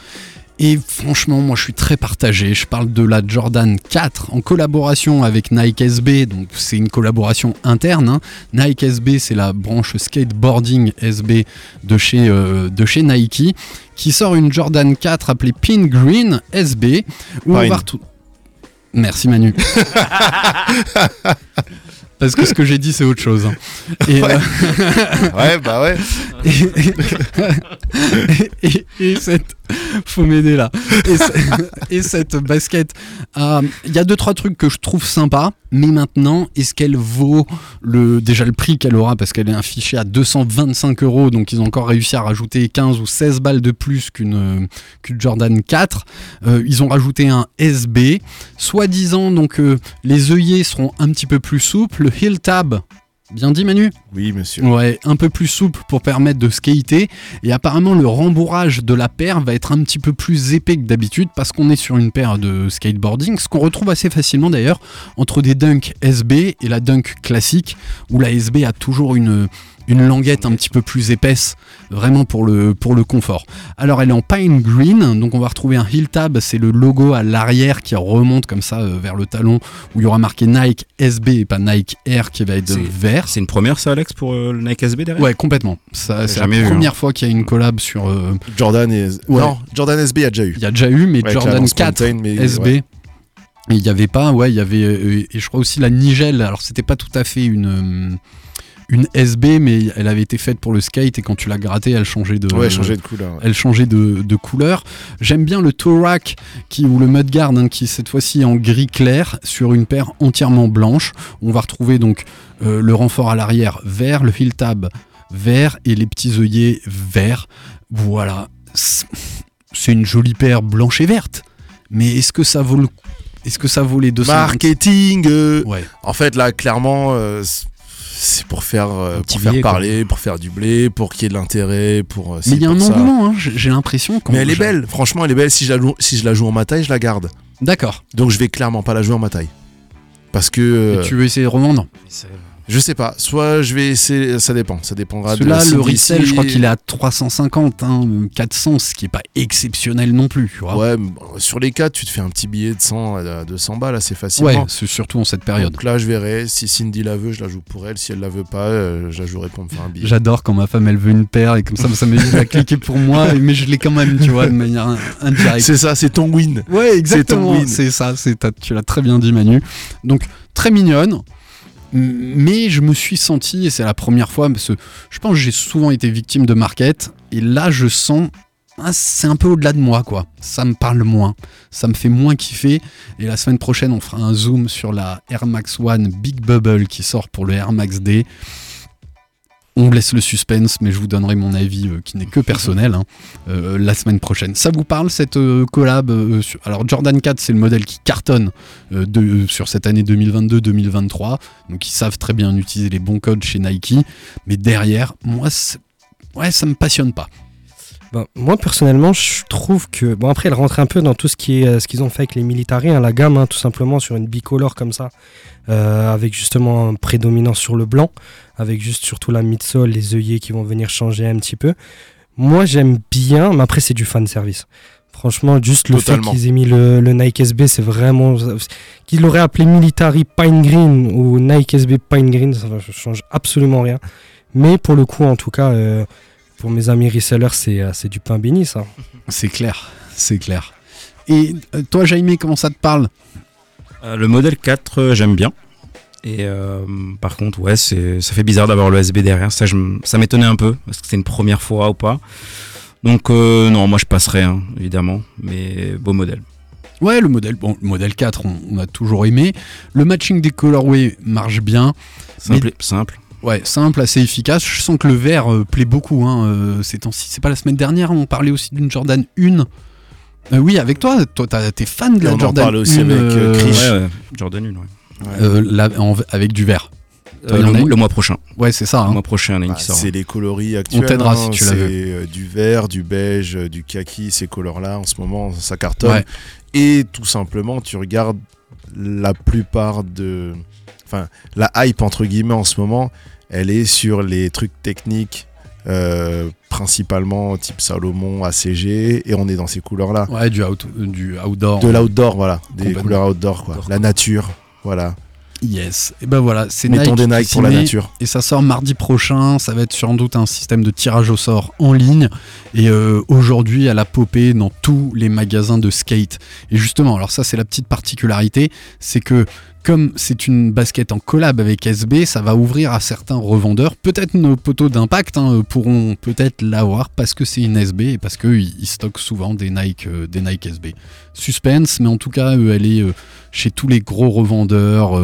Et franchement, moi je suis très partagé. Je parle de la Jordan 4 en collaboration avec Nike SB. Donc c'est une collaboration interne. hein. Nike SB, c'est la branche skateboarding SB de chez, euh, de chez Nike, qui sort une Jordan 4 appelée Pin Green SB. Où on
Pine.
va retou- Merci Manu. Parce que ce que j'ai dit, c'est autre chose. hein. Euh,
Ouais, bah ouais.
et, et- et cette faut m'aider là. Et, ce- et cette basket euh, il y a deux trois trucs que je trouve sympa mais maintenant est-ce qu'elle vaut déjà le prix qu'elle aura parce qu'elle est affichée à 225 euros donc ils ont encore réussi à rajouter 15 ou 16 balles de plus qu'une qu'une Jordan 4 Euh, ils ont rajouté un SB soi-disant donc euh, les œillets seront un petit peu plus souples. Le heel tab bien dit Manu
Oui, monsieur.
Ouais, un peu plus souple pour permettre de skater. Et apparemment, le rembourrage de la paire va être un petit peu plus épais que d'habitude parce qu'on est sur une paire de skateboarding, ce qu'on retrouve assez facilement d'ailleurs entre des dunks SB et la dunk classique, où la SB a toujours une, une languette un petit peu plus épaisse, vraiment pour le, pour le confort. Alors, elle est en pine green, donc on va retrouver un heel tab, c'est le logo à l'arrière qui remonte comme ça euh, vers le talon, où il y aura marqué Nike SB et pas Nike Air qui va être vert.
C'est une première, ça, Alex, pour euh, le Nike SB derrière?
Ouais, complètement. Ça, c'est la
hein.
première fois qu'il y a une collab sur. euh,
Jordan et.
Ouais.
Non, Jordan SB, il y a déjà eu.
Il y a déjà eu, mais
Ouais,
Jordan
Clarence
4
Mountain, mais-
SB.
ouais.
Il n'y avait pas, ouais, il y avait. et je crois aussi la Nigel. Alors, c'était pas tout à fait une. Une SB, mais elle avait été faite pour le skate et quand tu l'as grattée, elle changeait de.
Ouais, changer de couleur. ouais.
Elle changeait de, de couleur. J'aime bien le Tourak qui, ou le Mudguard hein, qui cette fois-ci est en gris clair sur une paire entièrement blanche. On va retrouver donc euh, le renfort à l'arrière vert, le heel tab vert et les petits œillets verts. Voilà. C'est c'est une jolie paire blanche et verte. Mais est-ce que ça vaut le est-ce que ça vaut les 200
Marketing. euh,
Ouais.
En fait, là, clairement, euh, c'est- pour faire, euh, pour faire
quoi.
parler, pour faire du blé, pour qu'il y ait de l'intérêt, pour. euh,
Mais il y a un engouement, hein, j'ai l'impression. quand
Mais elle est belle, franchement, elle est belle. Si je la joue, si je la joue en ma taille, je la garde.
D'accord.
Donc je vais clairement pas la jouer en ma taille. Parce que. euh,
tu veux essayer de revendre?
Je sais pas. Soit je vais essayer. Ça dépend. Ça dépendra de la
le resell, je crois qu'il est à 350, hein, 400, ce qui est pas exceptionnel non plus. Tu vois.
Ouais, sur les 4, tu te fais un petit billet de 100 à 200 balles assez
Ouais,
facilement.
c'est surtout en cette période.
Donc là, je verrai. Si Cindy la veut, je la joue pour elle. Si elle la veut pas, euh, je la jouerai pour me faire un billet.
J'adore quand ma femme elle veut une paire et comme ça ça m'évite à cliquer pour moi, mais je l'ai quand même, tu vois, de manière in- indirecte.
C'est ça, c'est ton win.
Ouais, exactement.
win.
C'est ça, c'est tu l'as très bien dit Manu. Donc très mignonne. Mais je me suis senti, et c'est la première fois, parce que je pense que j'ai souvent été victime de market, et là je sens, ah, c'est un peu au-delà de moi, quoi. Ça me parle moins, ça me fait moins kiffer. Et la semaine prochaine, on fera un zoom sur la Air Max One Big Bubble qui sort pour le Air Max D. On laisse le suspense, mais je vous donnerai mon avis euh, qui n'est que personnel hein, euh, la semaine prochaine. Ça vous parle cette euh, collab Alors Jordan 4, c'est le modèle qui cartonne sur cette année 2022-2023. Donc ils savent très bien utiliser les bons codes chez Nike. Mais derrière, moi, ouais, ça me passionne pas.
Ben, moi personnellement, je trouve que bon après, elle rentre un peu dans tout ce qui est euh, ce qu'ils ont fait avec les militaires, hein, la gamme, hein, tout simplement sur une bicolore comme ça, euh, avec justement un prédominance sur le blanc, avec juste surtout la midsole, les œillets qui vont venir changer un petit peu. Moi, j'aime bien, mais après c'est du fan service. Franchement, juste le
Totalement.
fait qu'ils aient mis le, le Nike SB, c'est vraiment qu'ils l'auraient appelé Military Pine Green ou Nike SB Pine Green, ça ne change absolument rien. Mais pour le coup, en tout cas. euh, pour mes amis resellers, c'est euh, c'est du pain béni, ça.
C'est clair, c'est clair. Et euh, toi, Jaime, comment ça te parle?
Euh, le modèle 4, euh, j'aime bien. Et euh, par contre, ouais, ça fait bizarre d'avoir le SB derrière. Ça, je ça m'étonnait un peu, parce que c'est une première fois ou pas. Donc, euh, non, moi je passerai, hein, évidemment. Mais beau modèle.
Ouais, le modèle, bon, le modèle 4, on, on a toujours aimé. Le matching des colorways marche bien.
Simple, simple.
Ouais, simple, assez efficace. Je sens que le vert euh, plaît beaucoup hein, euh, ces temps-ci. C'est pas la semaine dernière, on parlait aussi d'une Jordan 1. Euh, oui, avec toi, toi t'as- t'es fan de la
on en
Jordan
parlait aussi
1,
avec, euh, Krish.
Ouais, ouais, Jordan 1, ouais.
euh, en- avec du vert.
Euh, le, le mois prochain.
Ouais, c'est ça.
Le
hein.
mois prochain,
Bah,
qui sort.
c'est les coloris actuels.
t'aidera
hein.
si tu la
C'est
veux.
euh, du vert, du beige, du kaki, ces couleurs-là. En ce moment, ça cartonne.
Ouais.
Et tout simplement, tu regardes la plupart de. Enfin, la hype, entre guillemets, en ce moment, elle est sur les trucs techniques, euh, principalement type Salomon, ACG, et on est dans ces couleurs-là.
Ouais, du, out- du outdoor.
De l'outdoor, voilà. Des couleurs outdoor, quoi.
Outdoor,
La nature, voilà.
Yes. Et ben voilà, c'est
Mettons
Nike
des pour la nature.
Et ça sort mardi prochain. Ça va être sans doute un système de tirage au sort en ligne. Et euh, aujourd'hui, elle a popé dans tous les magasins de skate. Et justement, alors ça, c'est la petite particularité, c'est que comme c'est une basket en collab avec SB, ça va ouvrir à certains revendeurs. Peut-être nos poteaux d'impact hein, pourront peut-être l'avoir parce que c'est une SB et parce qu'ils ils stockent souvent des Nike, euh, SB. Suspense, mais en tout cas, euh, elle est euh, chez tous les gros revendeurs,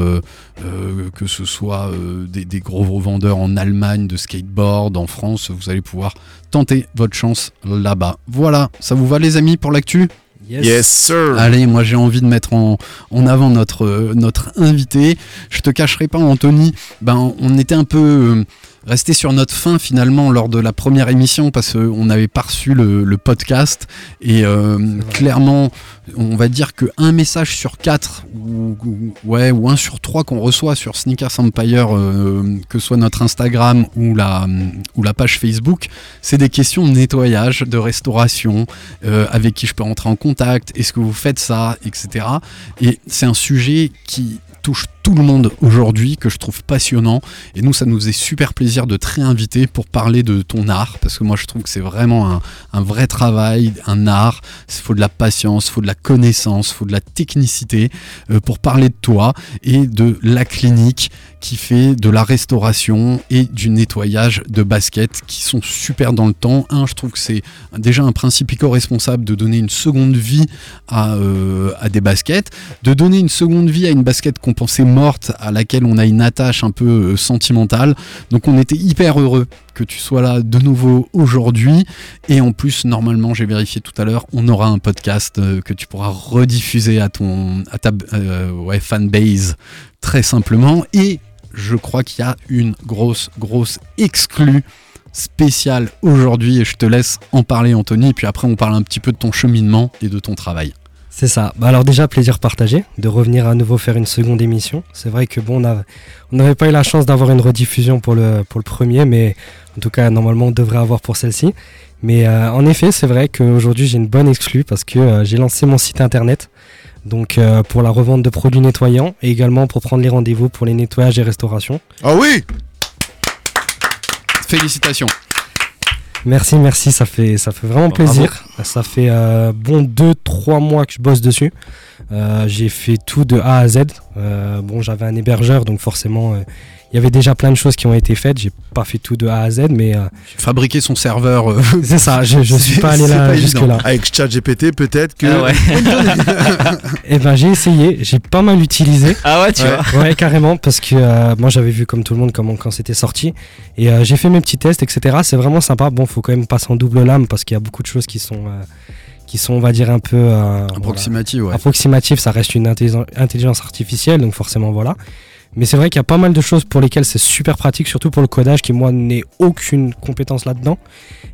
que ce soit des gros revendeurs en Allemagne de skateboard, en France, vous allez pouvoir tenter votre chance là-bas. Voilà, ça vous va les amis pour l'actu?
Yes, sir.
Allez, moi j'ai envie de mettre en, en avant notre, euh, notre invité. Je te cacherai pas, Anthony, ben, on était un peu euh, resté sur notre fin finalement lors de la première émission parce qu'on n'avait pas reçu le, podcast. Et euh, clairement, on va dire que un message sur quatre, ou, ou- un sur trois qu'on reçoit sur Sneakers Empire, euh, que soit notre Instagram ou la, ou la page Facebook, c'est des questions de nettoyage, de restauration, euh, avec qui je peux rentrer en contact, est-ce que vous faites ça, etc. Et c'est un sujet qui touche tout le monde aujourd'hui, que je trouve passionnant. Et nous, ça nous faisait super plaisir de te réinviter pour parler de ton art, parce que moi, je trouve que c'est vraiment un, vrai travail, un art. Il faut de la patience, il faut de la connaissance, il faut de la technicité euh, pour parler de toi et de la clinique qui fait de la restauration et du nettoyage de baskets qui sont super dans le temps. Un, je trouve que c'est déjà un principe éco-responsable de donner une seconde vie à, euh, à des baskets, de donner une seconde vie à une basket qu'on pensait à laquelle on a une attache un peu euh, sentimentale. Donc on était hyper heureux que tu sois là de nouveau aujourd'hui. Et en plus, normalement, j'ai vérifié tout à l'heure, on aura un podcast euh, que tu pourras rediffuser à ton à ta euh, fanbase très simplement. Et je crois qu'il y a une grosse, grosse exclue spéciale aujourd'hui. Et je te laisse en parler, Anthony. Puis après, on parle un petit peu de ton cheminement et de ton travail.
C'est ça. Bah alors déjà, plaisir partagé de revenir à nouveau faire une seconde émission. C'est vrai que bon, on a- on n'avait pas eu la chance d'avoir une rediffusion pour le, pour le premier, mais en tout cas, normalement, on devrait avoir pour celle-ci. Mais euh, en effet, c'est vrai qu'aujourd'hui, j'ai une bonne exclue parce que euh, j'ai lancé mon site internet. Donc euh, pour la revente de produits nettoyants et également pour prendre les rendez-vous pour les nettoyages et restaurations.
Ah oui
Félicitations.
Merci, merci, ça fait, ça fait vraiment
Bravo.
plaisir. Ça fait euh, bon 2-3 mois que je bosse dessus. Euh, j'ai fait tout de A à Z. Euh, bon, j'avais un hébergeur, donc forcément, il y avait déjà plein de choses qui ont été faites. J'ai pas fait tout de A à Z, mais euh,
Fabriquer son serveur. euh,
c'est ça, je, je suis pas allé là
pas
jusque-là.
Avec ChatGPT, peut-être que.
Ah ouais.
Et ben j'ai essayé, j'ai pas mal utilisé.
Ah ouais, tu
Ouais.
vois.
Ouais, carrément, parce que euh, moi j'avais vu comme tout le monde comment, quand c'était sorti. Et euh, j'ai fait mes petits tests, etc. C'est vraiment sympa. Bon, faut quand même passer en double lame parce qu'il y a beaucoup de choses qui sont, euh, qui sont on va dire, un peu. euh, voilà.
Approximative, ouais.
Approximatif, ça reste une intelligence- intelligence artificielle, donc forcément voilà. Mais c'est vrai qu'il y a pas mal de choses pour lesquelles c'est super pratique, surtout pour le codage, qui moi n'ai aucune compétence là-dedans.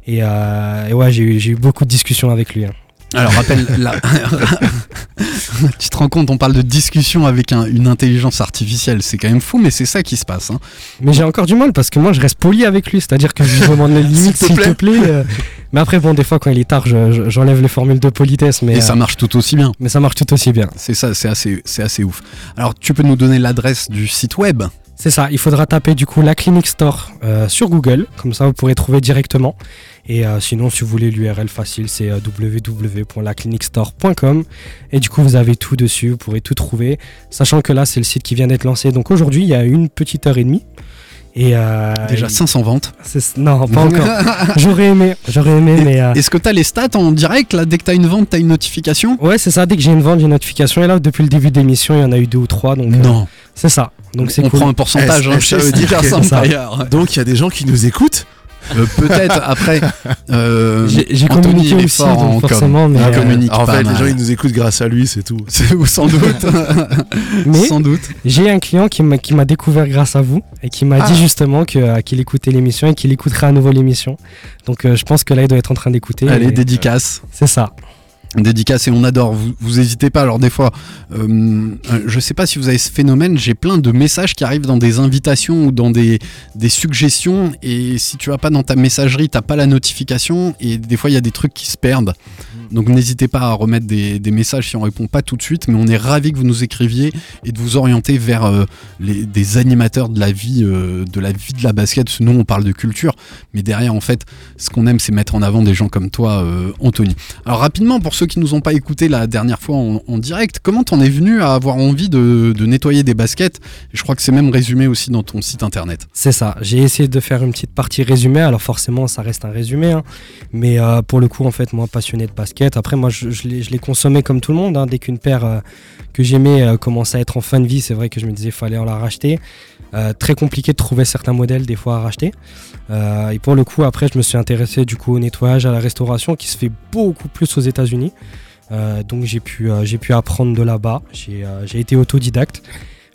Et, euh, et ouais, j'ai eu, j'ai eu beaucoup de discussions avec lui. hein.
Alors rappelle, la- tu te rends compte, on parle de discussion avec un- une intelligence artificielle, c'est quand même fou, mais c'est ça qui se passe. hein.
Mais j'ai encore du mal parce que moi je reste poli avec lui, c'est-à-dire que je lui demande les limites
S'il te
plaît. euh, mais après, bon, des fois quand il est tard, je- je- j'enlève les formules de politesse, mais,
Et ça
euh,
marche tout aussi bien.
mais ça marche tout aussi bien.
C'est ça, c'est assez, c'est assez ouf. Alors tu peux nous donner l'adresse du site web?
C'est ça, il faudra taper du coup la Clinic Store euh, sur Google, comme ça vous pourrez trouver directement. Et euh, sinon, si vous voulez l'URL facile, c'est euh, www.laclinicstore.com. Et du coup, vous avez tout dessus, vous pourrez tout trouver. Sachant que là, c'est le site qui vient d'être lancé. Donc aujourd'hui, il y a une petite heure et demie. Et euh,
Déjà 500 ventes.
Non, pas encore. j'aurais aimé, j'aurais aimé, mais.
Est-ce que tu as les stats en direct là? Dès que tu as une vente, tu as une notification?
Ouais, c'est ça. Dès que j'ai une vente, j'ai une notification. Et là, depuis le début de l'émission, il y en a eu deux ou trois. Donc,
Non.
c'est ça. Donc, c'est
on
cool.
prend un pourcentage hein,
ça veut dire que-. Donc il y a des gens qui nous écoutent.
Euh, Peut-être après. euh,
J'ai communiqué aussi,
fort en
donc
com.
forcément, mais, euh,
communique
en fait,
mal.
les gens ils nous écoutent grâce à lui, c'est tout.
C'est- Sans doute.
Mais-
Sans doute.
J'ai un client qui m'a découvert grâce à vous et qui m'a
Ah.
dit justement que, euh, qu'il écoutait l'émission et qu'il écouterait à nouveau l'émission. Donc je pense que là il doit être en train d'écouter.
Allez,
et-
dédicace.
C'est ça.
Dédicace et on adore. Vous, vous hésitez pas. Alors des fois, euh, euh, je sais pas si vous avez ce phénomène. J'ai plein de messages qui arrivent dans des invitations ou dans des, des suggestions. Et si tu as pas dans ta messagerie, t'as pas la notification. Et des fois, il y a des trucs qui se perdent. Donc n'hésitez pas à remettre des, messages si on répond pas tout de suite. Mais on est ravis que vous nous écriviez et de vous orienter vers euh, les, des animateurs de la vie, euh, de la vie de la basket. Nous, on parle de culture, mais derrière, en fait, ce qu'on aime, c'est mettre en avant des gens comme toi, euh, Anthony. Alors rapidement, pour ceux qui nous ont pas écouté la dernière fois en, direct, comment t'en es venu à avoir envie de, nettoyer des baskets? Et Je crois que c'est même résumé aussi dans ton site internet.
C'est ça. J'ai essayé de faire une petite partie résumé. Alors forcément, ça reste un résumé, hein. mais pour le coup, en fait, moi, passionné de basket. Après, moi, je, l'ai consommé comme tout le monde. hein. Dès qu'une paire euh, que j'aimais euh, commençait à être en fin de vie, c'est vrai que je me disais fallait en la racheter. Euh, très compliqué de trouver certains modèles des fois à racheter. Et pour le coup, après, je me suis intéressé du coup au nettoyage, à la restauration, qui se fait beaucoup plus aux États-Unis. Donc j'ai pu, j'ai pu apprendre de là-bas. J'ai été autodidacte.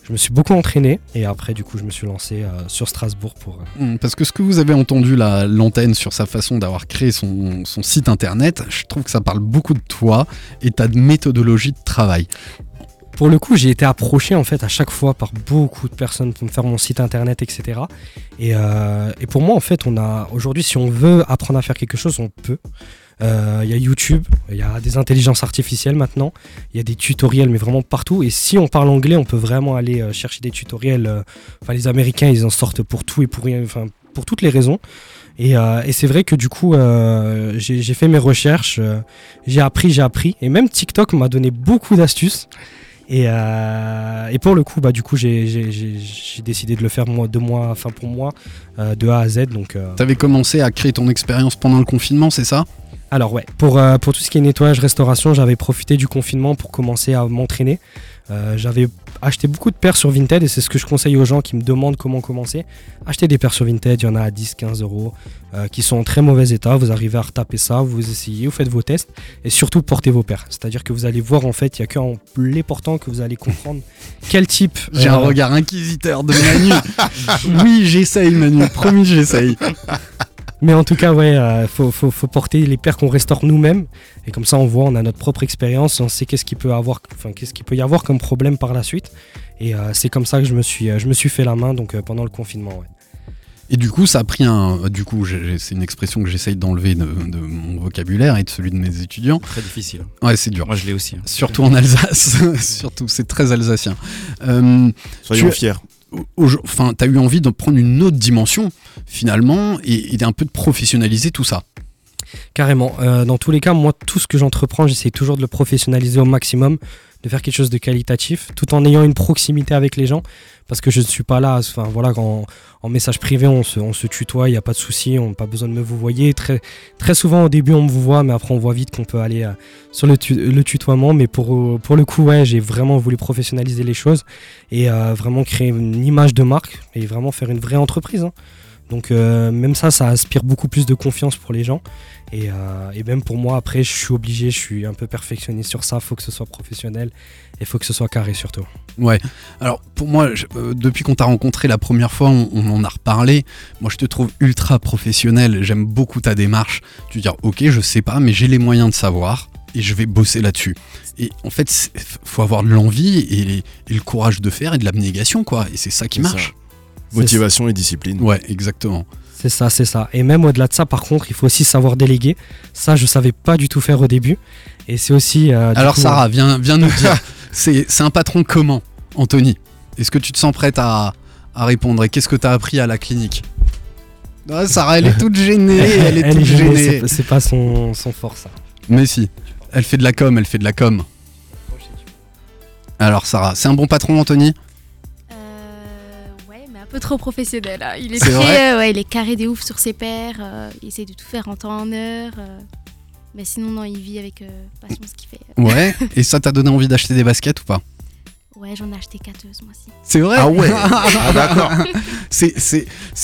Je me suis beaucoup entraîné et après du coup je me suis lancé euh, sur Strasbourg pour. euh,
Hmm, Parce que ce que vous avez entendu la- l'antenne sur sa façon d'avoir créé son, son site internet, je trouve que ça parle beaucoup de toi et ta méthodologie de travail.
Pour le coup, j'ai été approché en fait à chaque fois par beaucoup de personnes pour me faire mon site internet, etc. Et, euh, et pour moi, en fait, on a aujourd'hui, si on veut apprendre à faire quelque chose, on peut. Euh, Il y a YouTube, il y a des intelligences artificielles maintenant, il y a des tutoriels, mais vraiment partout. Et si on parle anglais, on peut vraiment aller euh, chercher des tutoriels. euh, Enfin, les Américains, ils en sortent pour tout et pour rien, enfin, pour toutes les raisons. Et, et c'est vrai que du coup, j'ai fait mes recherches, j'ai appris, j'ai appris. Et même TikTok m'a donné beaucoup d'astuces. Et, et pour le coup, bah, du coup, j'ai- décidé de le faire moi, de moi, enfin pour moi, de A à Z. Donc, euh,
T'avais commencé à créer ton expérience pendant le confinement, c'est ça?
Alors ouais, pour, euh, pour tout ce qui est nettoyage, restauration, j'avais profité du confinement pour commencer à m'entraîner. Euh, j'avais acheté beaucoup de paires sur Vinted et c'est ce que je conseille aux gens qui me demandent comment commencer. Achetez des paires sur Vinted, il y en a à 10-15 euros euh, qui sont en très mauvais état. Vous arrivez à retaper ça, vous essayez, vous faites vos tests et surtout portez vos paires. C'est-à-dire que vous allez voir en fait, il n'y a qu'en les portant que vous allez comprendre quel type.
J'ai un regard inquisiteur de Manu. oui, j'essaye Manu, promis j'essaye.
Mais en tout cas, ouais, euh, faut, faut, faut porter les paires qu'on restaure nous-mêmes. Et comme ça, on voit, on a notre propre expérience, on sait qu'est-ce qu'il peut avoir, enfin, qu'est-ce qu'il peut y avoir comme problème par la suite. Et euh, c'est comme ça que je me suis, euh, je me suis fait la main donc euh, pendant le confinement. Ouais.
Et du coup, ça a pris un. Du coup, j'ai- c'est une expression que j'essaye d'enlever de, de mon vocabulaire et de celui de mes étudiants.
Très difficile.
Ouais, c'est dur.
Moi, je l'ai aussi. hein.
Surtout en Alsace. Surtout, c'est très alsacien. Euh,
Soyons
Tu-
fiers.
Enfin, t'as eu envie de prendre une autre dimension, finalement, et, et d'un peu de professionnaliser tout ça.
Carrément. Euh, dans tous les cas, moi, tout ce que j'entreprends, j'essaie toujours de le professionnaliser au maximum, de faire quelque chose de qualitatif, tout en ayant une proximité avec les gens, parce que je ne suis pas là. Voilà, en, message privé, on se, tutoie, il n'y a pas de souci, on n'a pas besoin de me vous voyer. Très, très souvent, au début, on me vous voit, mais après, on voit vite qu'on peut aller euh, sur le, tu- le tutoiement. Mais pour, euh, le coup, j'ai vraiment voulu professionnaliser les choses et vraiment créer une image de marque et vraiment faire une vraie entreprise. hein. Donc euh, même ça, ça aspire beaucoup plus de confiance pour les gens. Et, euh, et même pour moi, après, je suis obligé, je suis un peu perfectionniste sur ça. faut que ce soit professionnel et faut que ce soit carré surtout.
Ouais. Alors pour moi, je- euh, depuis qu'on t'a rencontré la première fois, on, on en a reparlé. Moi, je te trouve ultra professionnel. J'aime beaucoup ta démarche. Tu dis, ok, je sais pas, mais j'ai les moyens de savoir et je vais bosser là-dessus. Et en fait, faut avoir de l'envie et, le courage de faire et de l'abnégation, quoi. Et c'est ça qui marche.
Motivation et discipline.
Ouais, exactement.
C'est ça, c'est ça. Et même au-delà de ça, par contre, il faut aussi savoir déléguer. Ça, je savais pas du tout faire au début. Et c'est aussi. euh,
Alors
coup,
Sarah, viens, viens nous dire, c'est c'est un patron comment, Anthony? Est-ce que tu te sens prête à, à répondre? Et qu'est-ce que tu as appris à la clinique? Ah, Sarah, elle est toute gênée, elle est toute
gênée,
gênée.
c'est- pas son, son fort, ça.
Mais si, elle fait de la com, elle fait de la com. Alors Sarah, c'est un bon patron, Anthony?
Euh, un peu trop professionnel. hein. Il est, très, euh, ouais, il est carré des ouf sur ses pairs. euh, il essaie de tout faire en temps en heure. euh, mais sinon, non, il vit avec euh, passion ce qu'il fait.
Ouais. Et ça t'a donné envie d'acheter des baskets ou pas?
Ouais, j'en ai acheté 4 ce mois-ci.
C'est vrai?
Ah ouais Ah d'accord
C'est-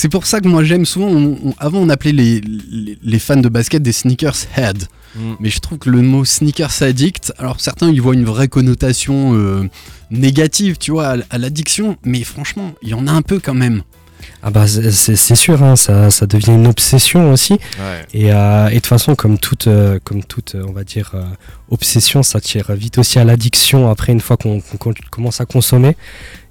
pour ça que moi j'aime souvent. on- on- avant, on appelait les, les, les fans de basket des sneakers head.
Mm.
Mais je trouve que le mot sneakers addict, alors certains y voient une vraie connotation euh, négative, tu vois, à, à l'addiction. Mais franchement, il y en a un peu quand même.
Ah bah c'est- sûr, hein, ça, ça devient une obsession aussi.
Ouais.
Et, euh, et de toute façon, comme toute, euh, comme toute euh, on va dire, euh, obsession, ça tire vite aussi à l'addiction après une fois qu'on commence à consommer.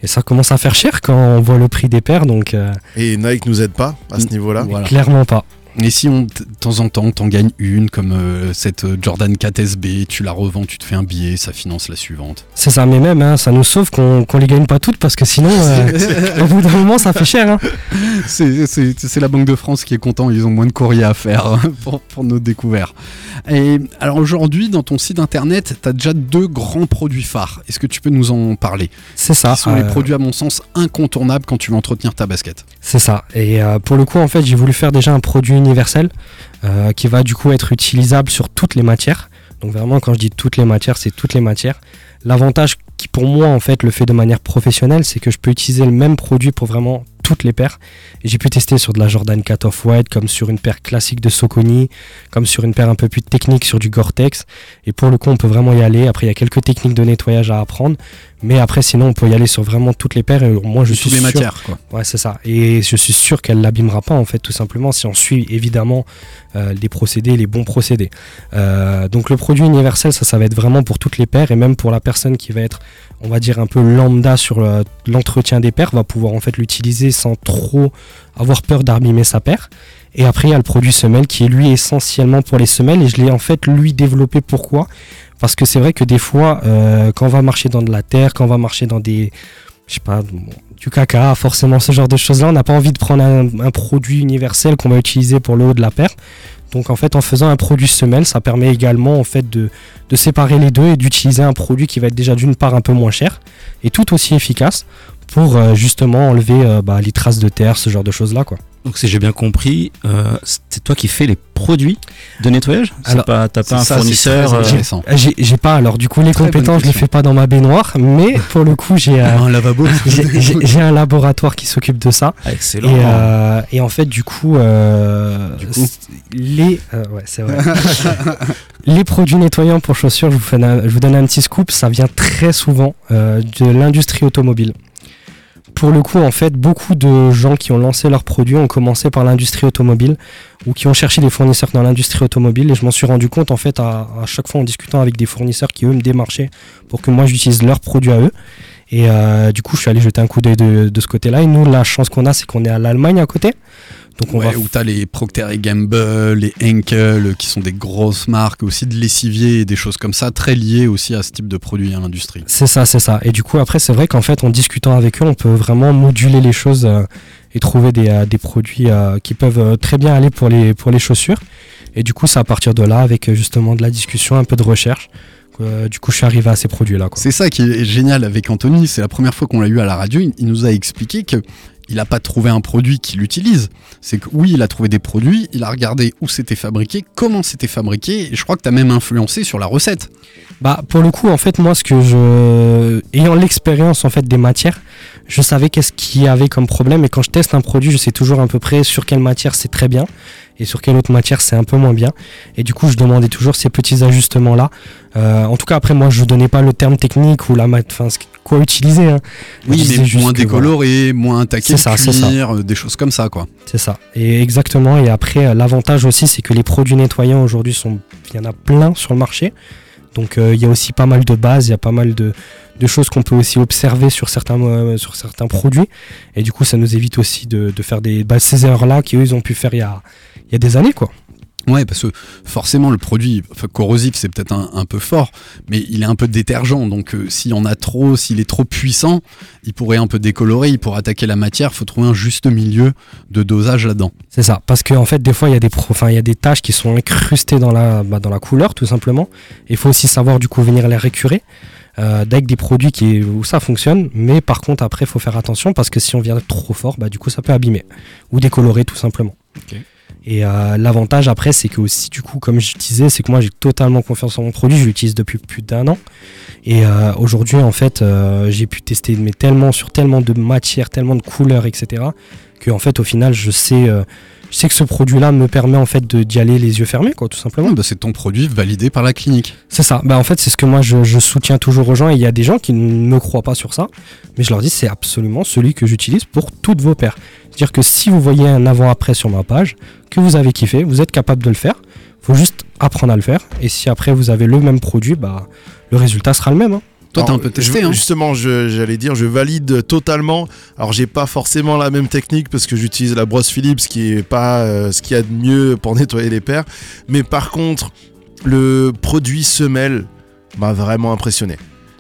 Et ça commence à faire cher quand on voit le prix des paires, donc
Et Nike nous aide pas à ce niveau-là.
Voilà.
clairement pas.
Et si on, de temps en temps, t'en gagnes une, comme euh, cette euh, Jordan 4 SB, tu la revends, tu te fais un billet, ça finance la suivante.
C'est ça, mais même, hein, ça nous sauve qu'on qu'on les gagne pas toutes parce que sinon, euh, au bout d'un moment, ça fait cher. Hein.
C'est la Banque de France qui est content, ils ont moins de courrier à faire pour, pour nos découvertes. Et alors aujourd'hui, dans ton site internet, tu as déjà deux grands produits phares. Est-ce que tu peux nous en parler?
C'est ça.
Qui sont les produits, à mon sens, incontournables quand tu veux entretenir ta basket.
C'est ça. Et pour le coup, en fait, j'ai voulu faire déjà un produit universel euh, qui va du coup être utilisable sur toutes les matières. Donc vraiment, quand je dis toutes les matières, c'est toutes les matières. L'avantage qui pour moi en fait le fait de manière professionnelle, c'est que je peux utiliser le même produit pour vraiment toutes les paires. J'ai pu tester sur de la Jordan 4 Off-White, comme sur une paire classique de Soconi, comme sur une paire un peu plus technique sur du Gore-Tex. Et pour le coup, on peut vraiment y aller. Après, il y a quelques techniques de nettoyage à apprendre. Mais après, sinon, on peut y aller sur vraiment toutes les paires. Et moi, je suis
toutes les
sûr-
matières, quoi.
Ouais, c'est ça. Et je suis sûr qu'elle l'abîmera pas, en fait, tout simplement, si on suit évidemment euh, les procédés, les bons procédés. Euh, donc, le produit universel, ça, ça va être vraiment pour toutes les paires et même pour la personne qui va être, on va dire, un peu lambda sur euh, l'entretien des paires, va pouvoir en fait l'utiliser sans trop avoir peur d'abîmer sa paire. Et après, il y a le produit semelle qui est lui essentiellement pour les semelles et je l'ai en fait lui développé. Pourquoi? Parce que c'est vrai que des fois, euh, quand on va marcher dans de la terre, quand on va marcher dans des, du caca, forcément ce genre de choses-là, on n'a pas envie de prendre un, produit universel qu'on va utiliser pour le haut de la paire. Donc en fait, en faisant un produit semelle, ça permet également en fait de, séparer les deux et d'utiliser un produit qui va être déjà d'une part un peu moins cher et tout aussi efficace pour euh, justement enlever euh, bah, les traces de terre, ce genre de choses-là.
Donc si j'ai bien compris, euh, c'est toi qui fais les produits de nettoyage
Alors,
pas, T'as pas un
ça,
fournisseur euh,
J'ai j'ai pas alors du coup les
Très
compétences, je les fais pas dans ma baignoire, mais pour le coup j'ai euh,
Un lavabo.
j'ai- j'ai j'ai un laboratoire qui s'occupe de ça.
ah,
Et,
Excellent.
euh, et en fait, du coup,
Du coup.
c- les, ouais, c'est vrai. les produits nettoyants pour chaussures, je vous, fais un- je vous donne un petit scoop, ça vient très souvent euh, de l'industrie automobile. Pour le coup, en fait, beaucoup de gens qui ont lancé leurs produits ont commencé par l'industrie automobile ou qui ont cherché des fournisseurs dans l'industrie automobile. Et je m'en suis rendu compte, en fait, à, chaque fois en discutant avec des fournisseurs qui, eux, me démarchaient pour que moi, j'utilise leurs produits à eux. Et euh, du coup, je suis allé jeter un coup d'œil de, de ce côté-là. Et nous, la chance qu'on a, c'est qu'on est à l'Allemagne à côté. Donc, on
Ouais,
va
où t'as les Procter et Gamble, les Henkel, qui sont des grosses marques, aussi de lessiviers et des choses comme ça, très liées aussi à ce type de produits à l'industrie.
C'est ça, c'est ça. Et du coup, après, c'est vrai qu'en fait, en discutant avec eux, on peut vraiment moduler les choses euh, et trouver des, euh, des produits euh, qui peuvent très bien aller pour les, pour les chaussures. Et du coup, c'est à partir de là, avec justement de la discussion, un peu de recherche, euh, du coup, je suis arrivé à ces produits-là.
C'est ça qui est génial avec Anthony, c'est la première fois qu'on l'a eu à la radio, il, il nous a expliqué que il n'a pas trouvé un produit qu'il utilise. C'est que oui, il a trouvé des produits, il a regardé où c'était fabriqué, comment c'était fabriqué, et je crois que tu as même influencé sur la recette.
Bah, pour le coup, en fait, moi, ce que je, ayant l'expérience en fait des matières, je savais qu'est-ce qu'il y avait comme problème. Et quand je teste un produit, je sais toujours à peu près sur quelle matière c'est très bien et sur quelle autre matière c'est un peu moins bien. Et du coup, je demandais toujours ces petits ajustements là. Euh, en tout cas, après, moi, je donnais pas le terme technique ou la mat, enfin, quoi utiliser. hein.
Oui, mais moins
voilà.
décoloré, moins attaqué
ça,
cuir, euh, des choses comme ça, quoi.
C'est ça. Et exactement. Et après, l'avantage aussi, c'est que les produits nettoyants aujourd'hui sont, il y en a plein sur le marché. Donc, euh, il y a aussi pas mal de bases, il y a pas mal de, choses qu'on peut aussi observer sur certains, euh, sur certains produits. Et du coup, ça nous évite aussi de, faire des, ces erreurs-là qu'eux, ils ont pu faire il y a, y a des années, quoi.
Ouais, parce que forcément, le produit enfin, corrosif, c'est peut-être un, un peu fort, mais il est un peu détergent. Donc, euh, s'il y en a trop, s'il est trop puissant, il pourrait un peu décolorer, il pourrait attaquer la matière. faut trouver un juste milieu de dosage là-dedans.
C'est ça, parce qu'en fait, des fois, il y a des, enfin, il y a des tâches qui sont incrustées dans la, bah, dans la couleur, tout simplement. Il faut aussi savoir, du coup, venir les récurer. Euh, avec des produits qui, où ça fonctionne, mais par contre, après, il faut faire attention parce que si on vient trop fort, bah, du coup, ça peut abîmer ou décolorer, tout simplement.
Ok.
Et euh, l'avantage après, c'est que aussi, du coup, comme je disais, c'est que moi j'ai totalement confiance en mon produit. Je l'utilise depuis plus d'un an. Et euh, aujourd'hui, en fait, euh, j'ai pu tester mais tellement sur tellement de matières, tellement de couleurs, etc. Que en fait, au final, je sais, euh, je sais que ce produit-là me permet en fait d'y aller les yeux fermés, quoi, tout simplement.
Ouais, bah, c'est ton produit validé par la clinique.
C'est ça. Bah, en fait, c'est ce que moi je, je soutiens toujours aux gens. Et il y a des gens qui ne me croient pas sur ça. Mais je leur dis, c'est absolument celui que j'utilise pour toutes vos paires. C'est-à-dire que si vous voyez un avant-après sur ma page, que vous avez kiffé, vous êtes capable de le faire. faut juste apprendre à le faire. Et si après vous avez le même produit, bah, le résultat sera le même. hein.
Toi, t'as un peu testé,
je-
hein
Justement, j'allais dire, je valide totalement. Alors, j'ai pas forcément la même technique parce que j'utilise la brosse Philips, qui est pas euh, ce qu'il y a de mieux pour nettoyer les paires. Mais par contre, le produit semelle m'a vraiment impressionné.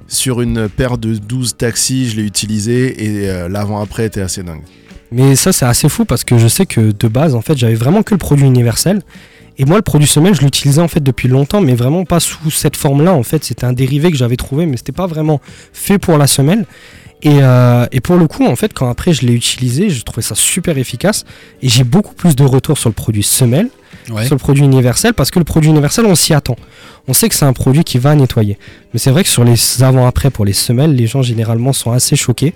Sur une paire de 12 taxis, je l'ai utilisé et euh, l'avant-après était assez dingue.
Mais ça, c'est assez fou parce que je sais que de base, en fait, j'avais vraiment que le produit universel. Et moi, le produit semelle, je l'utilisais en fait depuis longtemps, mais vraiment pas sous cette forme-là. En fait, c'était un dérivé que j'avais trouvé, mais c'était pas vraiment fait pour la semelle. Et, euh, et pour le coup, en fait, quand après je l'ai utilisé, je trouvais ça super efficace. Et j'ai beaucoup plus de retours sur le produit semelle,
Ouais.
sur le produit universel, parce que le produit universel, on s'y attend. On sait que c'est un produit qui va nettoyer. Mais c'est vrai que sur les avant-après pour les semelles, les gens généralement sont assez choqués.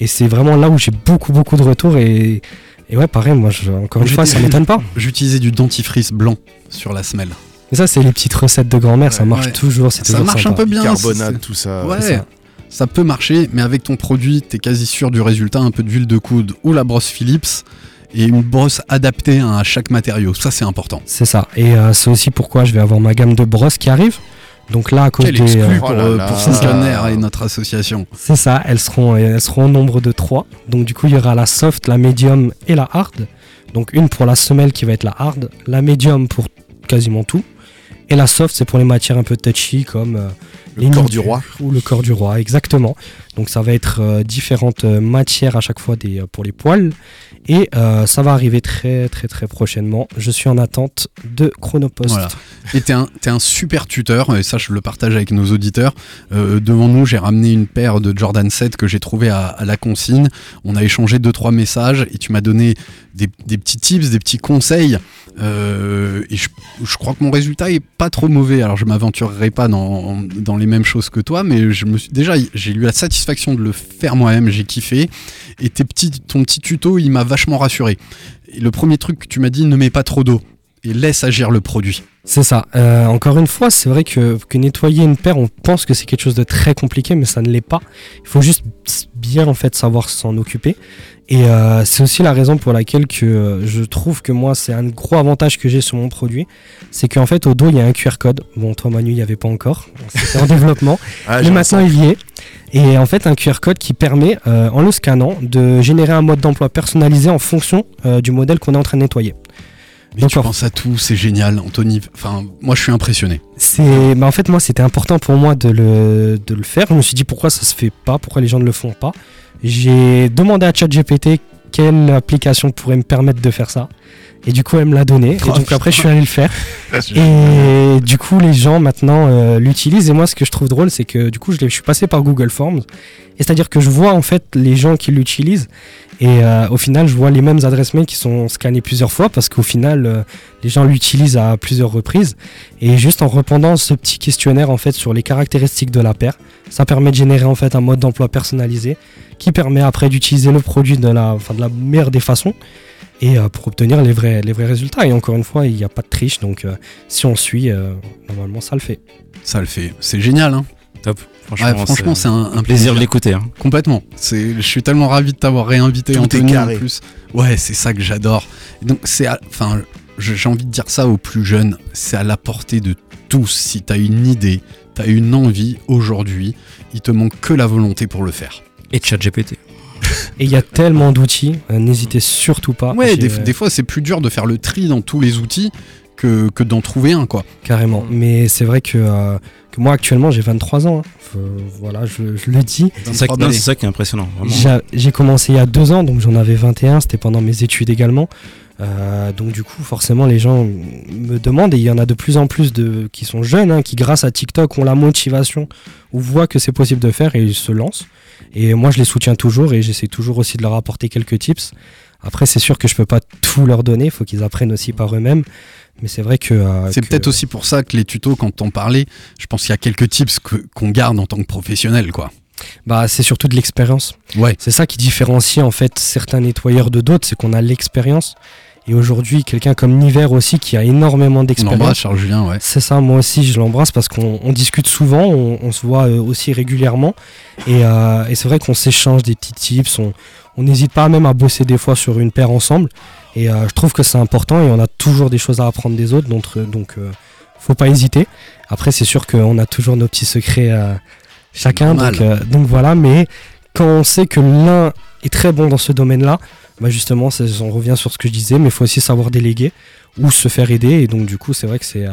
Et c'est vraiment là où j'ai beaucoup, beaucoup de retours. Et, et ouais, pareil, moi, je- encore une fois, ça m'étonne pas.
J'utilisais du dentifrice blanc sur la semelle.
Mais ça, c'est les petites recettes de grand-mère, ça marche
ouais.
toujours.
Ça
toujours
marche un peu bien.
Carbonate, tout ça.
Ouais,
ça.
ça. peut marcher, mais avec ton produit, t'es quasi sûr du résultat. Un peu d'huile de coude ou la brosse Philips et une brosse adaptée à chaque matériau. Ça, c'est important.
C'est ça. Et euh, c'est aussi pourquoi je vais avoir ma gamme de brosses qui arrive. Donc là, à cause
Quel
des. euh,
pour,
Oh là
euh,
là.
pour
C'est ça.
Sneakerner et notre association.
c'est ça, elles seront, elles seront au nombre de trois. Donc du coup, il y aura la soft, la medium et la hard. Donc une pour la semelle qui va être la hard, la medium pour quasiment tout. Et la soft, c'est pour les matières un peu touchy comme euh,
Le
les
corps du roi.
Ou le corps du roi, exactement. Donc ça va être euh, différentes euh, matières à chaque fois des, euh, pour les poils. Et euh, ça va arriver très très très prochainement. Je suis en attente de Chronopost.
Voilà. Et t'es un, t'es un super tuteur, et ça je le partage avec nos auditeurs. Euh, devant nous, j'ai ramené une paire de Jordan 7 que j'ai trouvé à, à la consigne. On a échangé deux trois messages et tu m'as donné des, des petits tips, des petits conseils. Et je, je crois que mon résultat est pas trop mauvais. Alors je m'aventurerai pas dans, dans les mêmes choses que toi, mais je me suis déjà j'ai eu la satisfaction de le faire moi-même. J'ai kiffé. Et tes petits, ton petit tuto, il m'a vachement rassuré. Et le premier truc que tu m'as dit, ne mets pas trop d'eau et laisse agir le produit.
C'est ça. Euh, encore une fois, c'est vrai que, que nettoyer une paire, on pense que c'est quelque chose de très compliqué, mais ça ne l'est pas. Il faut juste bien en fait savoir s'en occuper. Et euh, c'est aussi la raison pour laquelle que euh, je trouve que moi c'est un gros avantage que j'ai sur mon produit, c'est qu'en fait au dos il y a un QR code. Bon toi Manu il n'y avait pas encore, c'était en développement,
Ah,
mais maintenant il y est. Et en fait un QR code qui permet euh, en le scannant de générer un mode d'emploi personnalisé en fonction euh, du modèle qu'on est en train de nettoyer.
Mais
Donc,
tu
en-
penses à tout, c'est génial, Anthony. Enfin, moi, je suis impressionné.
C'est, bah en fait, moi, c'était important pour moi de le, de le faire. Je me suis dit pourquoi ça se fait pas, pourquoi les gens ne le font pas? J'ai demandé à ChatGPT quelle application pourrait me permettre de faire ça. Et du coup, elle me l'a donné. Et donc après, je suis allé le faire. Et du coup, les gens maintenant euh, l'utilisent. Et moi, ce que je trouve drôle, c'est que du coup, je, je suis passé par Google Forms. Et c'est-à-dire que je vois en fait les gens qui l'utilisent. Et euh, au final, je vois les mêmes adresses mail qui sont scannées plusieurs fois parce qu'au final, euh, les gens l'utilisent à plusieurs reprises. Et juste en répondant ce petit questionnaire en fait sur les caractéristiques de la paire, ça permet de générer en fait un mode d'emploi personnalisé qui permet après d'utiliser le produit de la, meilleure des façons et euh, pour obtenir les vrais, les vrais résultats. Et encore une fois, il n'y a pas de triche, donc si on suit, normalement ça le fait.
Ça le fait. C'est génial, hein.
Top.
Ouais,
Franchement,
c'est un, un
plaisir de l'écouter. hein.
Complètement. C'est, je suis tellement ravi de t'avoir réinvité
Tout est
Anthony
carré.
en plus. Ouais, c'est ça que j'adore. Et Donc c'est, à- enfin, j'ai envie de dire ça aux plus jeunes. C'est à la portée de tous. Si t'as une idée, t'as une envie aujourd'hui, il te manque que la volonté pour le faire.
Et ChatGPT.
Et il y a tellement d'outils, euh, n'hésitez surtout pas.
Ouais, des,
euh,
des fois c'est plus dur de faire le tri dans tous les outils que, que d'en trouver un, quoi.
Carrément. Mais c'est vrai que, euh, que moi actuellement j'ai 23 ans. hein. Faut- voilà, je, je le dis.
C'est ça,
23
non,
balais.
c'est ça qui est impressionnant.
J'ai commencé il y a deux ans, donc j'en avais 21, c'était pendant mes études également. Euh, donc du coup, forcément, les gens me demandent, et il y en a de plus en plus de, qui sont jeunes, hein, qui grâce à TikTok ont la motivation, ou voient que c'est possible de faire, et ils se lancent. Et moi, je les soutiens toujours, et j'essaie toujours aussi de leur apporter quelques tips. Après, c'est sûr que je peux pas tout leur donner, il faut qu'ils apprennent aussi par eux-mêmes. Mais c'est vrai que. euh,
C'est
que-
peut-être aussi pour ça que les tutos, quand on parlait, je pense qu'il y a quelques tips que- qu'on garde en tant que professionnel, quoi.
Bah, c'est surtout de l'expérience.
Ouais.
C'est ça qui différencie en fait certains nettoyeurs de d'autres, c'est qu'on a l'expérience. Et aujourd'hui, quelqu'un comme Niver aussi qui a énormément d'expérience.
embrasse Charles Julien, ouais.
C'est ça, moi aussi je l'embrasse parce qu'on on discute souvent, on, on se voit euh, aussi régulièrement. Et, euh, et c'est vrai qu'on s'échange des petits tips, on n'hésite pas même à bosser des fois sur une paire ensemble. Et euh, je trouve que c'est important et on a toujours des choses à apprendre des autres, donc, donc euh, faut pas hésiter. Après, c'est sûr qu'on a toujours nos petits secrets chacun, donc, donc voilà. Mais quand on sait que l'un est très bon dans ce domaine-là, bah justement, on revient sur ce que je disais, mais il faut aussi savoir déléguer ou se faire aider. Et donc, du coup, c'est vrai que c'est euh,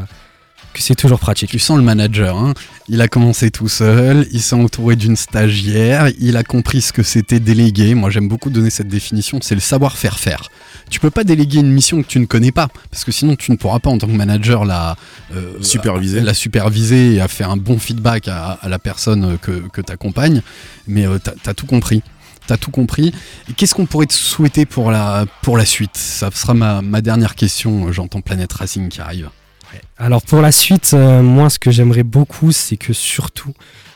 que c'est toujours pratique.
Tu sens le manager, hein. il a commencé tout seul, il s'est entouré d'une stagiaire, il a compris ce que c'était déléguer. Moi j'aime beaucoup donner cette définition, c'est le savoir-faire faire. Tu peux pas déléguer une mission que tu ne connais pas, parce que sinon tu ne pourras pas en tant que manager la euh,
Superviser.
la superviser et à faire un bon feedback à, à la personne que, que tu accompagnes. Mais euh, t'as as tout compris. T'as tout compris. Qu'est-ce qu'on pourrait te souhaiter pour la, pour la suite? Ça sera ma, ma dernière question. J'entends Planète Racing qui arrive.
Alors pour la suite, euh, moi ce que j'aimerais beaucoup, c'est que surtout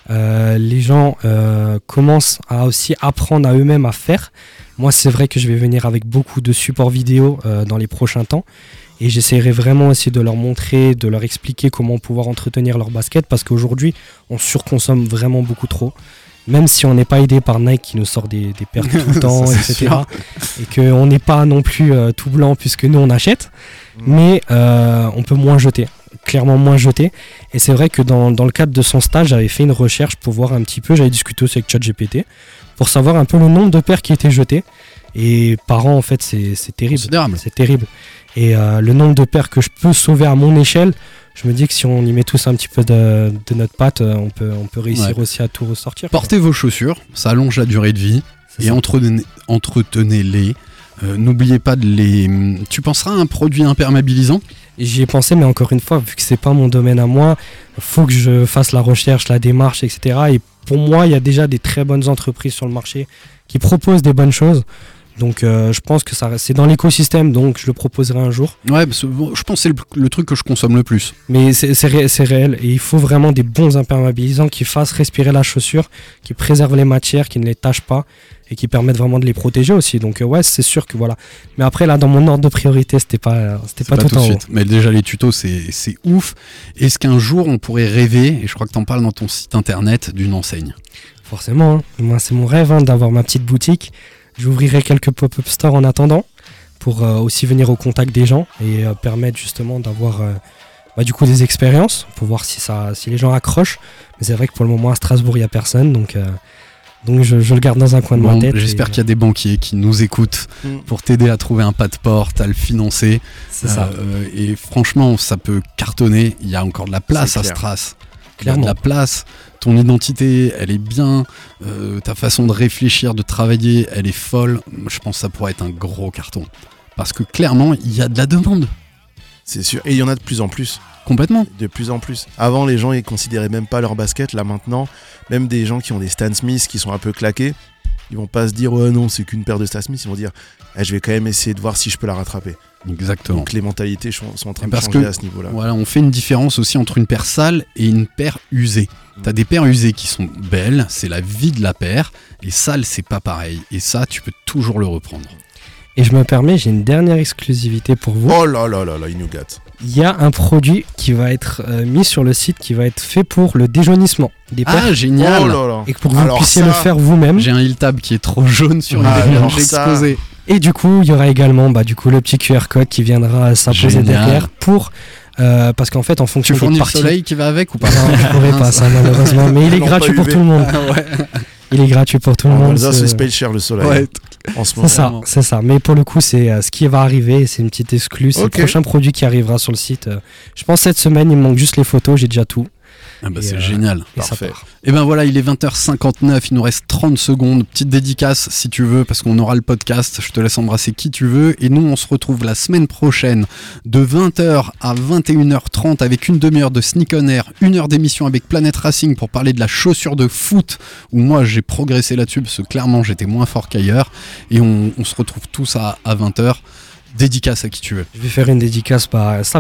euh, les gens euh, commencent à aussi apprendre à eux-mêmes à faire. Moi c'est vrai que je vais venir avec beaucoup de supports vidéo euh, dans les prochains temps. Et j'essaierai vraiment aussi de leur montrer, de leur expliquer comment pouvoir entretenir leur basket parce qu'aujourd'hui on surconsomme vraiment beaucoup trop. Même si on n'est pas aidé par Nike qui nous sort des, des paires tout le temps,
Ça,
etc.
sûr.
Et qu'on n'est pas non plus euh, tout blanc puisque nous on achète. Mais euh, on peut moins jeter, clairement moins jeter. Et c'est vrai que dans, dans le cadre de son stage, j'avais fait une recherche pour voir un petit peu, j'avais discuté aussi avec ChatGPT, pour savoir un peu le nombre de paires qui étaient jetées. Et par an, en fait, c'est c'est terrible. C'est terrible. Et euh, le nombre de paires que je peux sauver à mon échelle, je me dis que si on y met tous un petit peu de, de notre patte, euh, on peut, on peut réussir
Ouais.
aussi à tout ressortir. quoi.
Portez vos chaussures, ça allonge la durée de vie et entretenez- entretenez-les. Euh, N'oubliez pas de les. Tu penseras à un produit imperméabilisant?
J'y ai pensé, mais encore une fois, vu que c'est pas mon domaine à moi, faut que je fasse la recherche, la démarche, etc. Et pour moi, il y a déjà des très bonnes entreprises sur le marché qui proposent des bonnes choses. Donc, euh, je pense que ça, c'est dans l'écosystème, donc je le proposerai un jour.
Ouais, parce que bon, je pense que c'est le, le truc que je consomme le plus.
Mais c'est c'est ré- c'est réel et il faut vraiment des bons imperméabilisants qui fassent respirer la chaussure, qui préservent les matières, qui ne les tachent pas et qui permettent vraiment de les protéger aussi. Donc, euh, ouais, c'est sûr que voilà. Mais après, là, dans mon ordre de priorité, c'était pas, c'était
C'est
pas,
pas,
tout,
tout
en
suite. Mais déjà, les tutos, c'est c'est ouf. Est-ce qu'un jour, on pourrait rêver, et je crois que tu en parles dans ton site internet, d'une enseigne?
Forcément, hein. moi c'est mon rêve hein, d'avoir ma petite boutique. J'ouvrirai quelques pop-up stores en attendant pour euh, aussi venir au contact des gens et euh, permettre justement d'avoir euh, bah, du coup des expériences pour voir si, ça, si les gens accrochent. Mais c'est vrai que pour le moment à Strasbourg il n'y a personne donc, euh, donc je, je le garde dans un coin de
Bon,
ma tête.
J'espère
et,
qu'il y a des banquiers qui nous écoutent
Mm.
pour t'aider à trouver un pas de porte, à le financer.
C'est ça.
Euh, et franchement, ça peut cartonner. Il y a encore de la place à. Stras. Il y a de
Clairement.
la place. Ton identité, elle est bien. Euh, ta façon de réfléchir, de travailler, elle est folle. Je pense que ça pourrait être un gros carton. Parce que clairement, il y a de la demande.
C'est sûr. Et il y en a de plus en plus.
Complètement.
De plus en plus. Avant, les gens, ils considéraient même pas leur basket. Là, maintenant, même des gens qui ont des Stan Smith qui sont un peu claqués, ils vont pas se dire, ouais, non, c'est qu'une paire de Stan Smith. Ils vont dire, Ah, je vais quand même essayer de voir si je peux la rattraper.
Exactement.
Donc, les mentalités sont en train de changer
que-
à ce niveau-là.
Voilà, on fait une différence aussi entre une paire sale et une paire usée.
Mm.
T'as des paires usées qui sont belles, c'est la vie de la paire, et sale, c'est pas pareil. Et ça, tu peux toujours le reprendre.
Et je me permets, j'ai une dernière exclusivité pour vous.
Oh là là là là, il nous gâte.
Il y a un produit qui va être euh, mis sur le site qui va être fait pour le déjaunissement des paires
Ah, génial
Oh là là.
et que pour que vous
Alors
puissiez
ça-
le faire vous-même.
J'ai un Hilltab qui est trop jaune sur une
Ah,
dernière,
ça-.
Et du coup, il y aura également bah, du coup, le petit QR code qui viendra s'imposer derrière pour. euh, parce qu'en fait, en fonction
Tu
des
le soleil qui va avec ou pas?
Non, je pourrais pas ça malheureusement, mais il est gratuit pour
UV.
tout le monde.
Ah ouais.
Il est gratuit pour tout le
En
monde. Ce-
c'est paye cher le soleil.
Ouais.
En ce
C'est
moment.
ça,
Vraiment.
c'est ça. Mais pour le coup, c'est euh, ce qui va arriver. C'est une petite exclue. C'est le prochain produit qui arrivera sur le site. euh, je pense cette semaine, il me manque juste les photos. J'ai déjà tout.
Ah bah
Et,
c'est
euh,
génial.
Et
Parfait.
Et ben voilà, il est 20h59, il nous reste 30 secondes. Petite dédicace si tu veux, parce qu'on aura le podcast. Je te laisse embrasser qui tu veux. Et nous, on se retrouve la semaine prochaine de 20h à 21h30 avec une demi-heure de Sneak on Air, une heure d'émission avec Planet Racing pour parler de la chaussure de foot, où moi j'ai progressé là-dessus, parce que clairement j'étais moins fort qu'ailleurs. Et on, on se retrouve tous à, à 20h. Dédicace à qui tu veux.
Je vais faire une dédicace par. Ça va